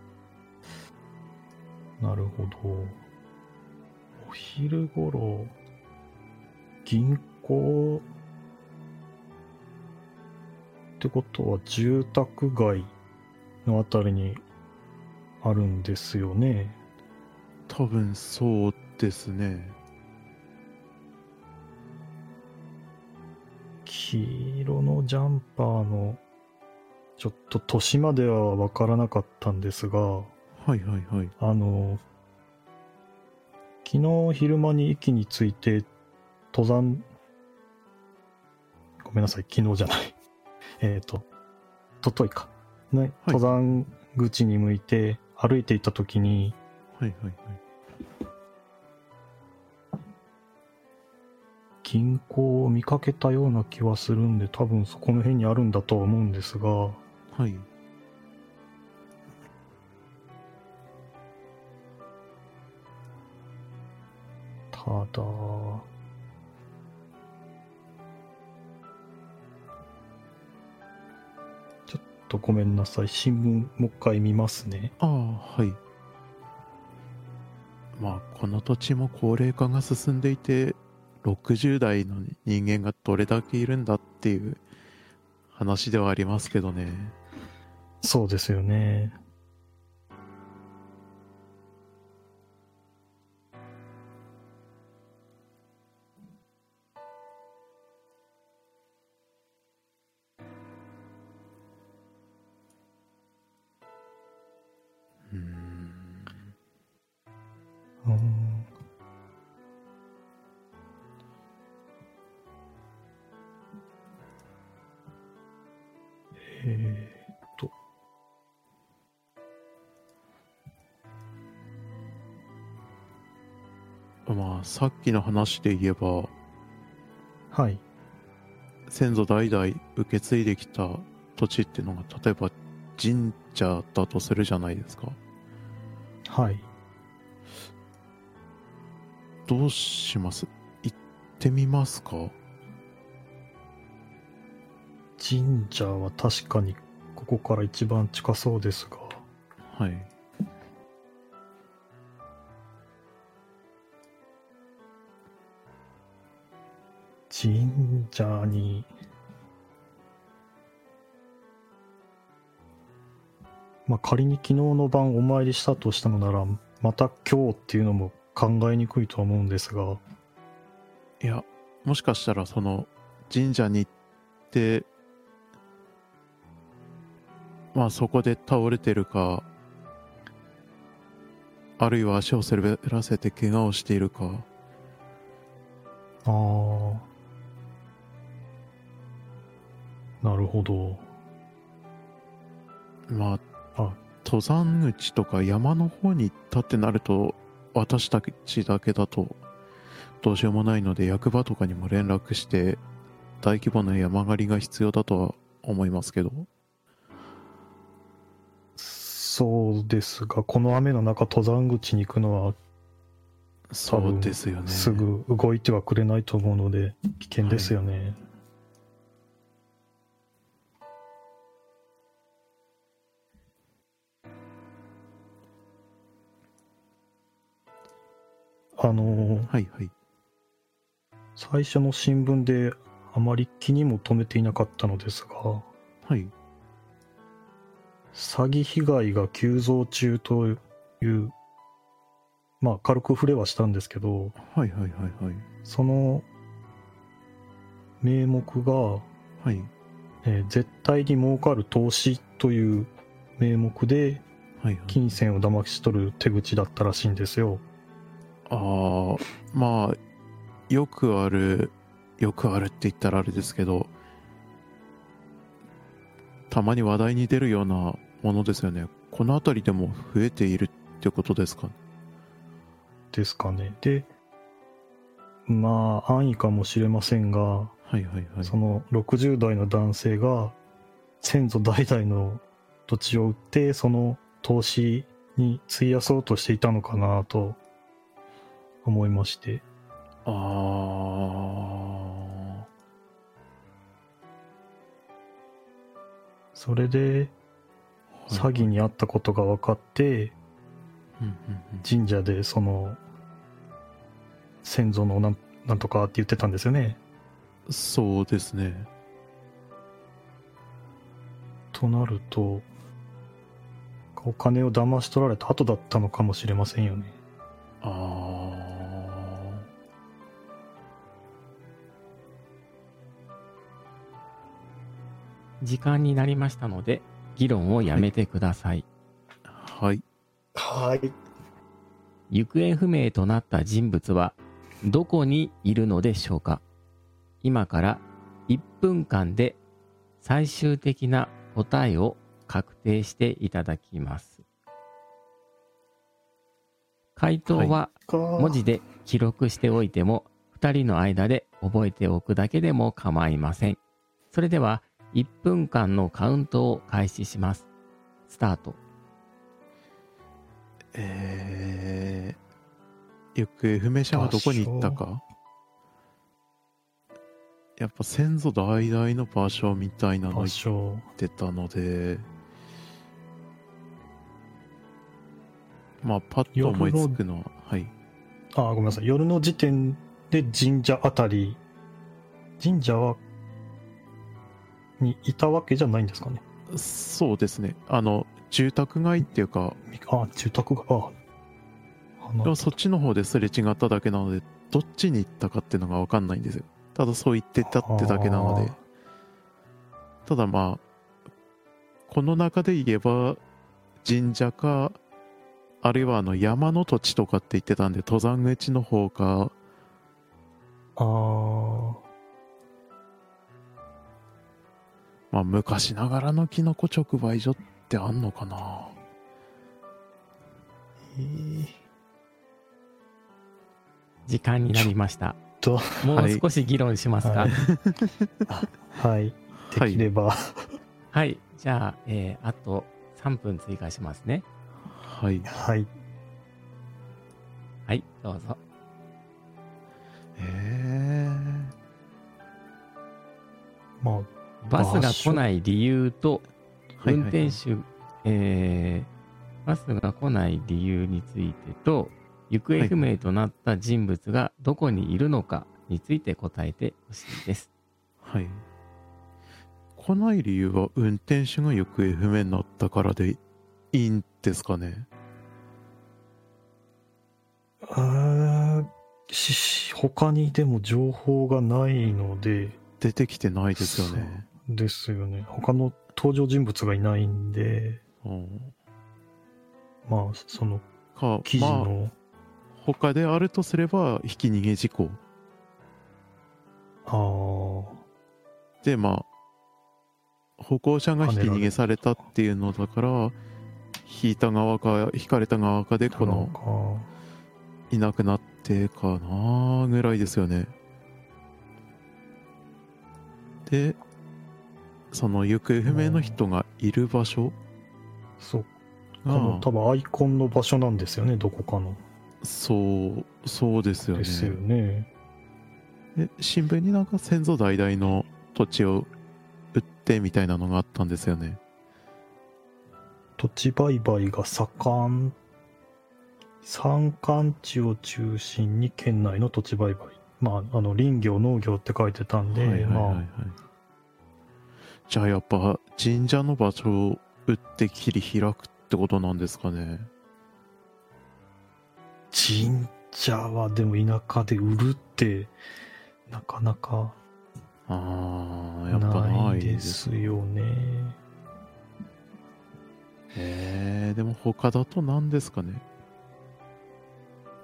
なるほど。お昼頃、銀行ってことは住宅街のあたりにあるんですよね。多分そうですね黄色のジャンパーの、ちょっと年まではわからなかったんですが、はいはいはいあの、昨日昼間に駅に着いて、登山、ごめんなさい、昨日じゃない。えっと、とといか。ね、登山口に向いて歩いていたときに、はいはいはい銀行を見かけたような気はするんで、多分そこの辺にあるんだとは思うんですが、はいほど。ちょっとごめんなさい。新聞もう一回見ますね。ああ、はい。まあ、この土地も高齢化が進んでいて、60代の人間がどれだけいるんだっていう話ではありますけどね。そうですよね。きの話で言えば、はい。先祖代々受け継いできた土地っていうのが、例えば神社だとするじゃないですか。はい。どうします？行ってみますか？神社は確かにここから一番近そうですが。はい。神社に、まあ仮に昨日の晩お参りしたとしたのなら、また今日っていうのも考えにくいとは思うんですが、いや、もしかしたらその神社に行って、まあそこで倒れてるか、あるいは足を滑らせて怪我をしているか、ああ、なるほど。まああ、登山口とか山の方に行ったってなると、私たちだけだとどうしようもないので、役場とかにも連絡して、大規模な山狩りが必要だとは思いますけど。そうですが、この雨の中登山口に行くのはそうですよね。すぐ動いてはくれないと思うので危険ですよね。あのーはいはい。最初の新聞であまり気にも留めていなかったのですがはい。詐欺被害が急増中というまあ軽く触れはしたんですけどはいはいはいはい。その名目が、はい。えー絶対に儲かる投資という名目ではいはい。金銭を騙し取る手口だったらしいんですよ。ああ、まあ、よくある、よくあるって言ったらあれですけど、たまに話題に出るようなものですよね。この辺りでも増えているってことですか？ですかね。で、まあ安易かもしれませんが、はいはいはい。その60代の男性が先祖代々の土地を売ってその投資に費やそうとしていたのかなと思いまして。ああ、それで詐欺に遭ったことが分かって神社でその先祖のなんなんとかって言ってたんですよね。うん、そうですね。となるとお金を騙し取られた後だったのかもしれませんよね。ああ、時間になりましたので、議論をやめてください。はい。はい行方不明となった人物はどこにいるのでしょうか今から1分間で最終的な答えを確定していただきます。回答は文字で記録しておいても2人の間で覚えておくだけでも構いません。それでは1分間のカウントを開始します。スタート。えー、行方不明者はどこに行ったか？やっぱ先祖代々の場所みたいなの場言所。ってたので、まあ、パッと思いつくのは、はい。あ、ごめんなさい。夜の時点で神社あたり、神社は、にいたわけじゃないんですかね？そうですね。あの、住宅街っていうか、あ、住宅が、あ、でもそっちの方ですれ違っただけなので、どっちに行ったかっていうのがわかんないんですよ。ただそう言ってたってだけなので。ただまあ、この中で言えば、神社か、あるいはあの山の土地とかって言ってたんで、登山口の方か、あーまあ昔ながらのキノコ直売所ってあんのかな？えー時間になりました。と、もはいう少し議論しますか？はい。はいできれば、はい。じゃあ、えーあと3分追加しますね。はい。はい。はい、どうぞ。えまあ、バスが来ない理由と、運転手、えーバスが来ない理由についてと、行方不明となった人物がどこにいるのかについて答えてほしいです。はい。来ない理由は運転手が行方不明になったからでいいんですかね？あ他にでも情報がないので、出てきてないですよね。ですよね。他の登場人物がいないんで、うんまあ、そのか、記事まあ、の、他であるとすれば、ひき逃げ事故。あーで、まあ、歩行者がひき逃げされたっていうのだから、引いた側か、引かれた側かで、この、か、いなくなってかなぐらいですよね。で、その行方不明の人がいる場所？そう、このが、多分アイコンの場所なんですよね、どこかの。そう、そうですよね。ですよね。で新聞になんか先祖代々の土地を売ってみたいなのがあったんですよね。土地売買が盛ん、山間地を中心に県内の土地売買。まあ、あの、林業、農業って書いてたんで、はいはいはい、はいまじゃあやっぱ神社の場所を売って切り開くってことなんですかね。あ、神社はでも田舎で売るって、なかなかああ、やっぱなないいで。ですすよね。えー、でも他だと何ですかね。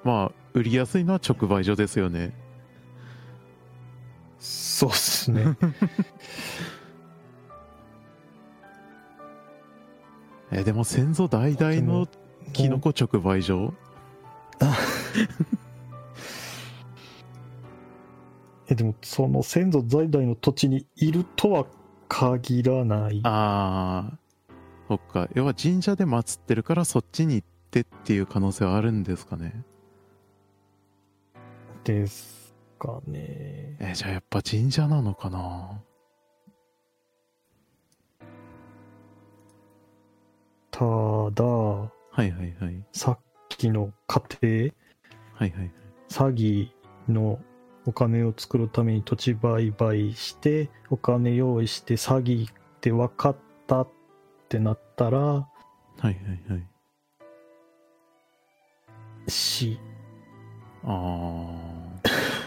まあ、売りやすいのは直売所ですよね。そうですね。えーでも先祖代々のキノコ直売所？え、でも、その先祖在々の土地にいるとは限らない。ああ、そっか。要は神社で祀ってるからそっちに行ってっていう可能性はあるんですかね？ですかね。えーじゃあやっぱ神社なのかな？ただ、はいはいはい。さっきの家庭、はいはいはい。詐欺のお金を作るために土地売買して、お金用意して詐欺って分かったってなったら、はいはいはい。死。あ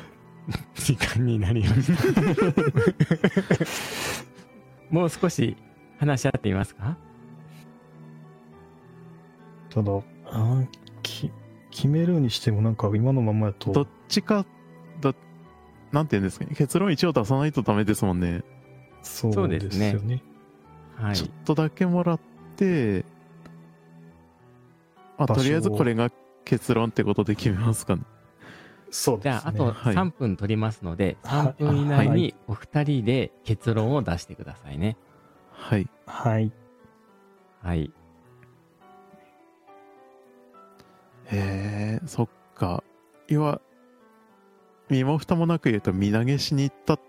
時間になりました。もう少し話し合ってみますか？ただ、あーき決めるにしてもなんか今のままやーどっと、ちか、だ、なんて言うんですかね。結論一応出さないとダメですもんね。そそううですですねよね。はいちょっとだけもらって、まあ、とりあえずこれが結論ってことで決めますかね。そうじゃあ、あとはい3分取りますので、はい3分以内はにお二人で結論を出してくださいね。はい。はい。はい。へえ、そっか。要は、身も蓋もなく言うと、身投げしに行ったっ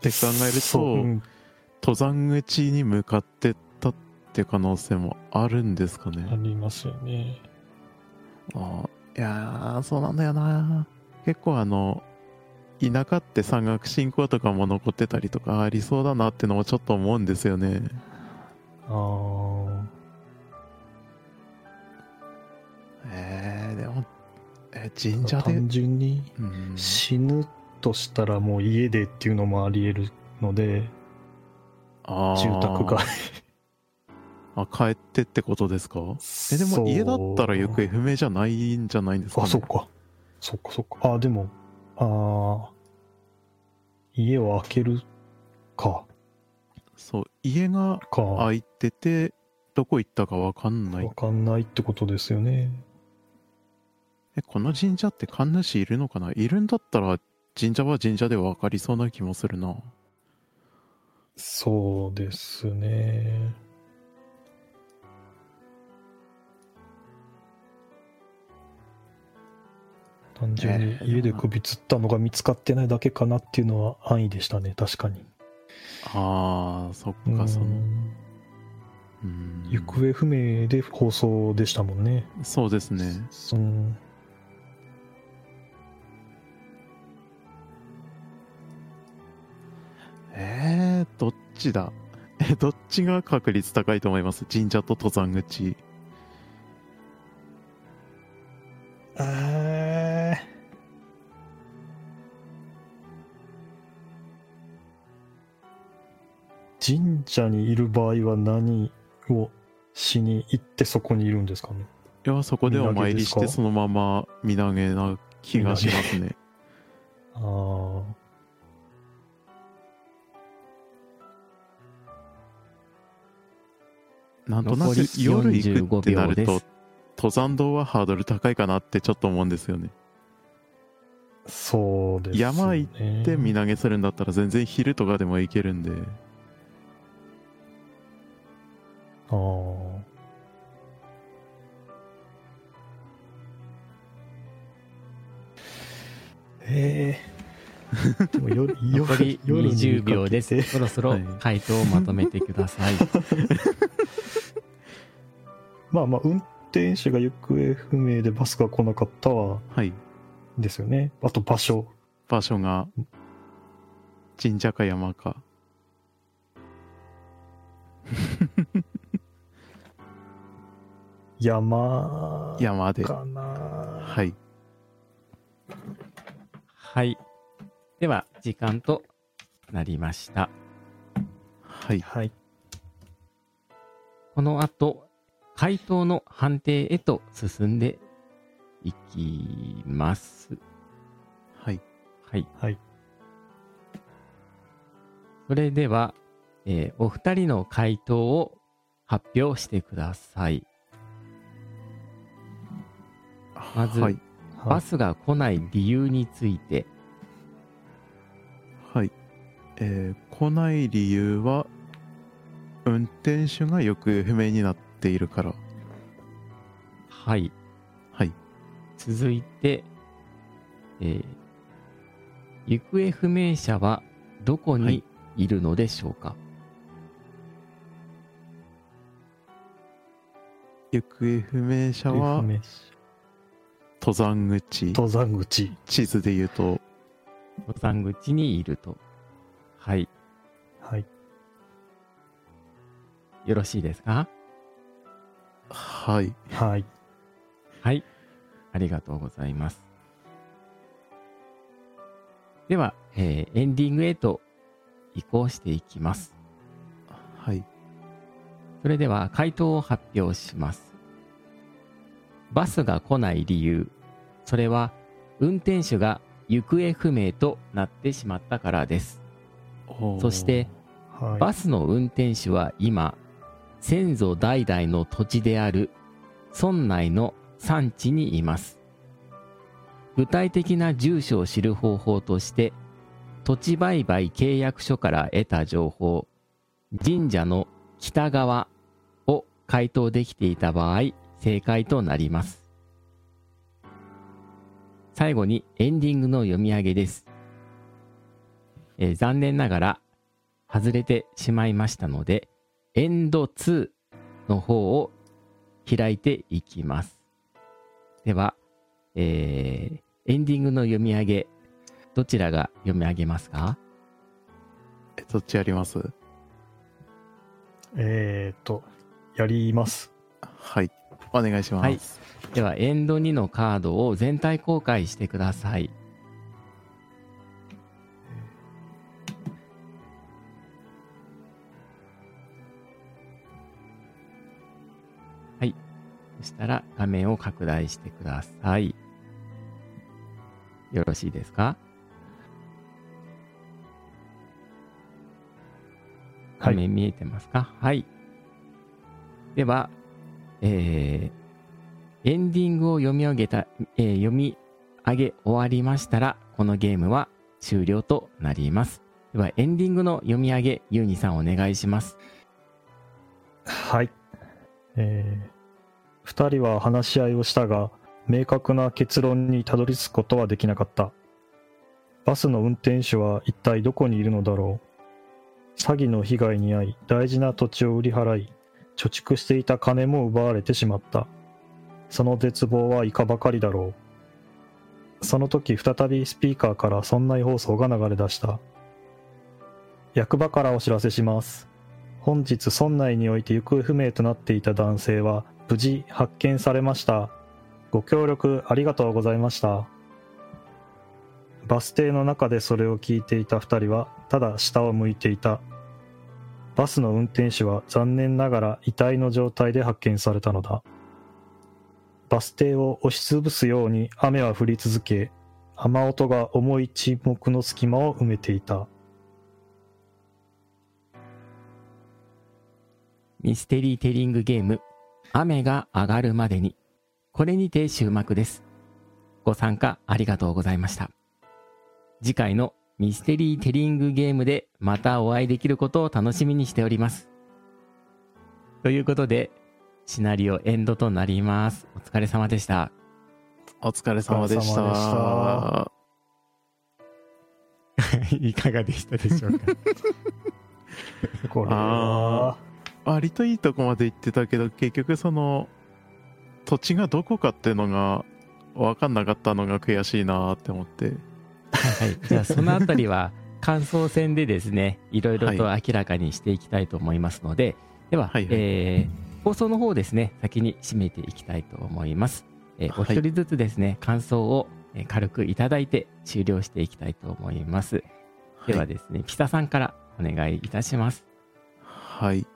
て考えると、そううん登山口に向かってったって可能性もあるんですかあね。りますよね。あーいやー、そうなんだよな。結構あの、田舎って山岳信仰とかも残ってたりとかありそうだなってのもちょっと思うんですよね。ああ。えー、でも、えー神社で、単純にうん、死ぬとしたらもう家でっていうのもあり得るので、あー住宅街。あ、帰ってってことですか？え、でも家だったら行方不明じゃないんじゃないんですか、ね、あ、そっか。そっかそっか。あ、でも、ああ、家を開けるか、そう、家がか。開いてて、どこ行ったかわかんないわ。かんないってことですよね。え、この神社って神主いるのかな？いるんだったら、神社は神社でわかりそうな気もするな。そうですね。単純にえー家で首つったのが見つかってないだけかなっていうのは安易でしたね、確かに。あー、そっうか、その、行方不明で放送でしたもんね。そうですね。うん。ちだ？え、どっちが確率高いと思います？神社と登山口。え神社にいる場合は何をしに行ってそこにいるんですかね？いや、そこでお参りして、そのまま身投げな気がしますね。ああなんとなく夜行くってなる45秒と登山道はハードル高いかなってちょっと思うんですよね。そうですね。山行で、身投げするんだったら全然昼とかでも行けるんで。ああ。ええでも夜残り夜に20秒です。そろそろはい回答をまとめてください。まあまあ、運転手が行方不明でバスが来なかったは、はい。ですよね。あと場所。場所が、神社か山か。山山で。かな。はい。はい。では、時間となりました。はい。はい。この後、回答の判定へと進んでいきます。はい。はい。はい。それでは、えーお二人の回答を発表してください。まずはい。バスが来ない理由について、はい。えー来ない理由は、運転手が行方不明になっているから。はい。はい。続いて、えー行方不明者はどこにはいいるのでしょうか、行方不明者は登山口。登山口。地図で言うと、登山口にいると。はい。はい。よろしいですか？はい。はい。はい。ありがとうございます。では、えーエンディングへと移行していきます。はい。それでは回答を発表します。バスが来ない理由。それは運転手が行方不明となってしまったからです。そして、はい。バスの運転手は今、先祖代々の土地である村内の産地にいます。具体的な住所を知る方法として、土地売買契約書から得た情報、神社の北側を回答できていた場合、正解となります。最後にエンディングの読み上げです。えー残念ながら外れてしまいましたので、エンド2の方を開いていきます。では、えーエンディングの読み上げ、どちらが読み上げますか？えどっちやります？えー、と、やります。はい。お願いします。はいでは、エンド2のカードを全体公開してください。はい。そしたら画面を拡大してください。よろしいですか？はい。画面見えてますか？はい。では、えーエンディングを読み上げた、えー読み上げ終わりましたら、このゲームは終了となります。では、エンディングの読み上げ、ユーニさんお願いします。はい。えー、二人は話し合いをしたが、明確な結論にたどり着くことはできなかった。バスの運転手は一体どこにいるのだろう。詐欺の被害に遭い、大事な土地を売り払い、貯蓄していた金も奪われてしまった。その絶望はいかばかりだろう。その時再びスピーカーから村内放送が流れ出した。役場からお知らせします。本日村内において行方不明となっていた男性は無事発見されました。ご協力ありがとうございました。バス停の中でそれを聞いていた二人はただ下を向いていた。バスの運転手は残念ながら遺体の状態で発見されたのだ。バス停を押しつぶすように雨は降り続け、雨音が重い沈黙の隙間を埋めていた。ミステリーテリングゲーム、雨が上がるまでに。これにて終幕です。ご参加ありがとうございました。次回のミステリーテリングゲームでまたお会いできることを楽しみにしております。ということで、シナリオエンドとなります。お疲れ様でした。お疲れ様でした。いかがでしたでしょうか？これは、割といいとこまで行ってたけど、結局その、土地がどこかってのが分かんなかったのが悔しいなって思って。はい。じゃあそのあたりは 感想戦でですね、いろいろと明らかにしていきたいと思いますので、では、はいはいえー放送の方ですね、先に締めていきたいと思います。えーはいお一人ずつですね、感想をえー軽くいただいて終了していきたいと思います。ではですね、ピサさんからお願いいたします。はい。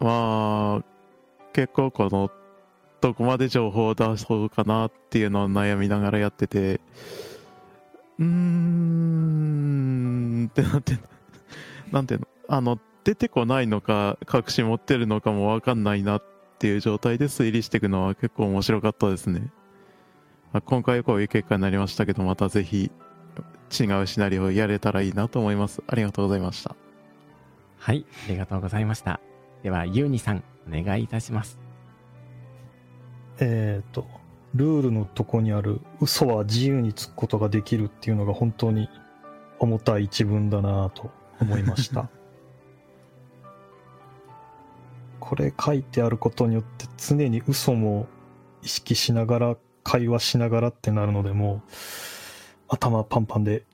まあ、結構この、どこまで情報を出そうかなっていうのを悩みながらやってて、うーんってなって、なんていうの、あの、出てこないのか、隠し持ってるのかもわかんないなっていう状態で推理していくのは結構面白かったですね。ま今回はこういう結果になりましたけど、またぜひ違うシナリオをやれたらいいなと思います。ありがとうございました。はい、ありがとうございました。では、ユーニさん、お願いいたします。えっ、と、ルールのとこにある嘘は自由につくことができるっていうのが本当に重たい一文だなと思いました。これ書いてあることによって常に嘘も意識しながら会話しながらってなるのでもう頭パンパンで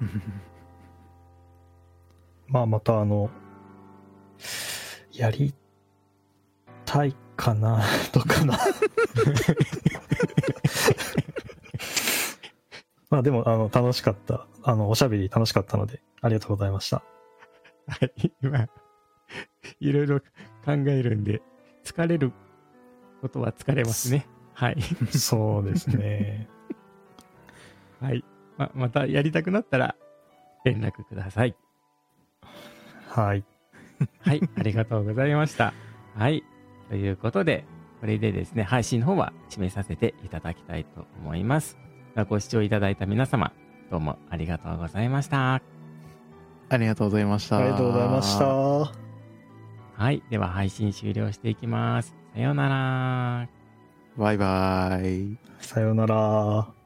まあまたあのやりたいかな とかな まあでもあの楽しかったあのおしゃべり楽しかったのでありがとうございましたはい、今、いろいろ考えるんで、疲れることは疲れますね。はい。そうですねはい。ま、またやりたくなったら、連絡ください。はい はい、ありがとうございました。はい。ということで、これでですね、配信の方は締めさせていただきたいと思います。ご視聴いただいた皆様、どうもありがとうございました。ありがとうございました。ありがとうございましたはい。では配信終了していきます。さようなら。バイバイ。さようなら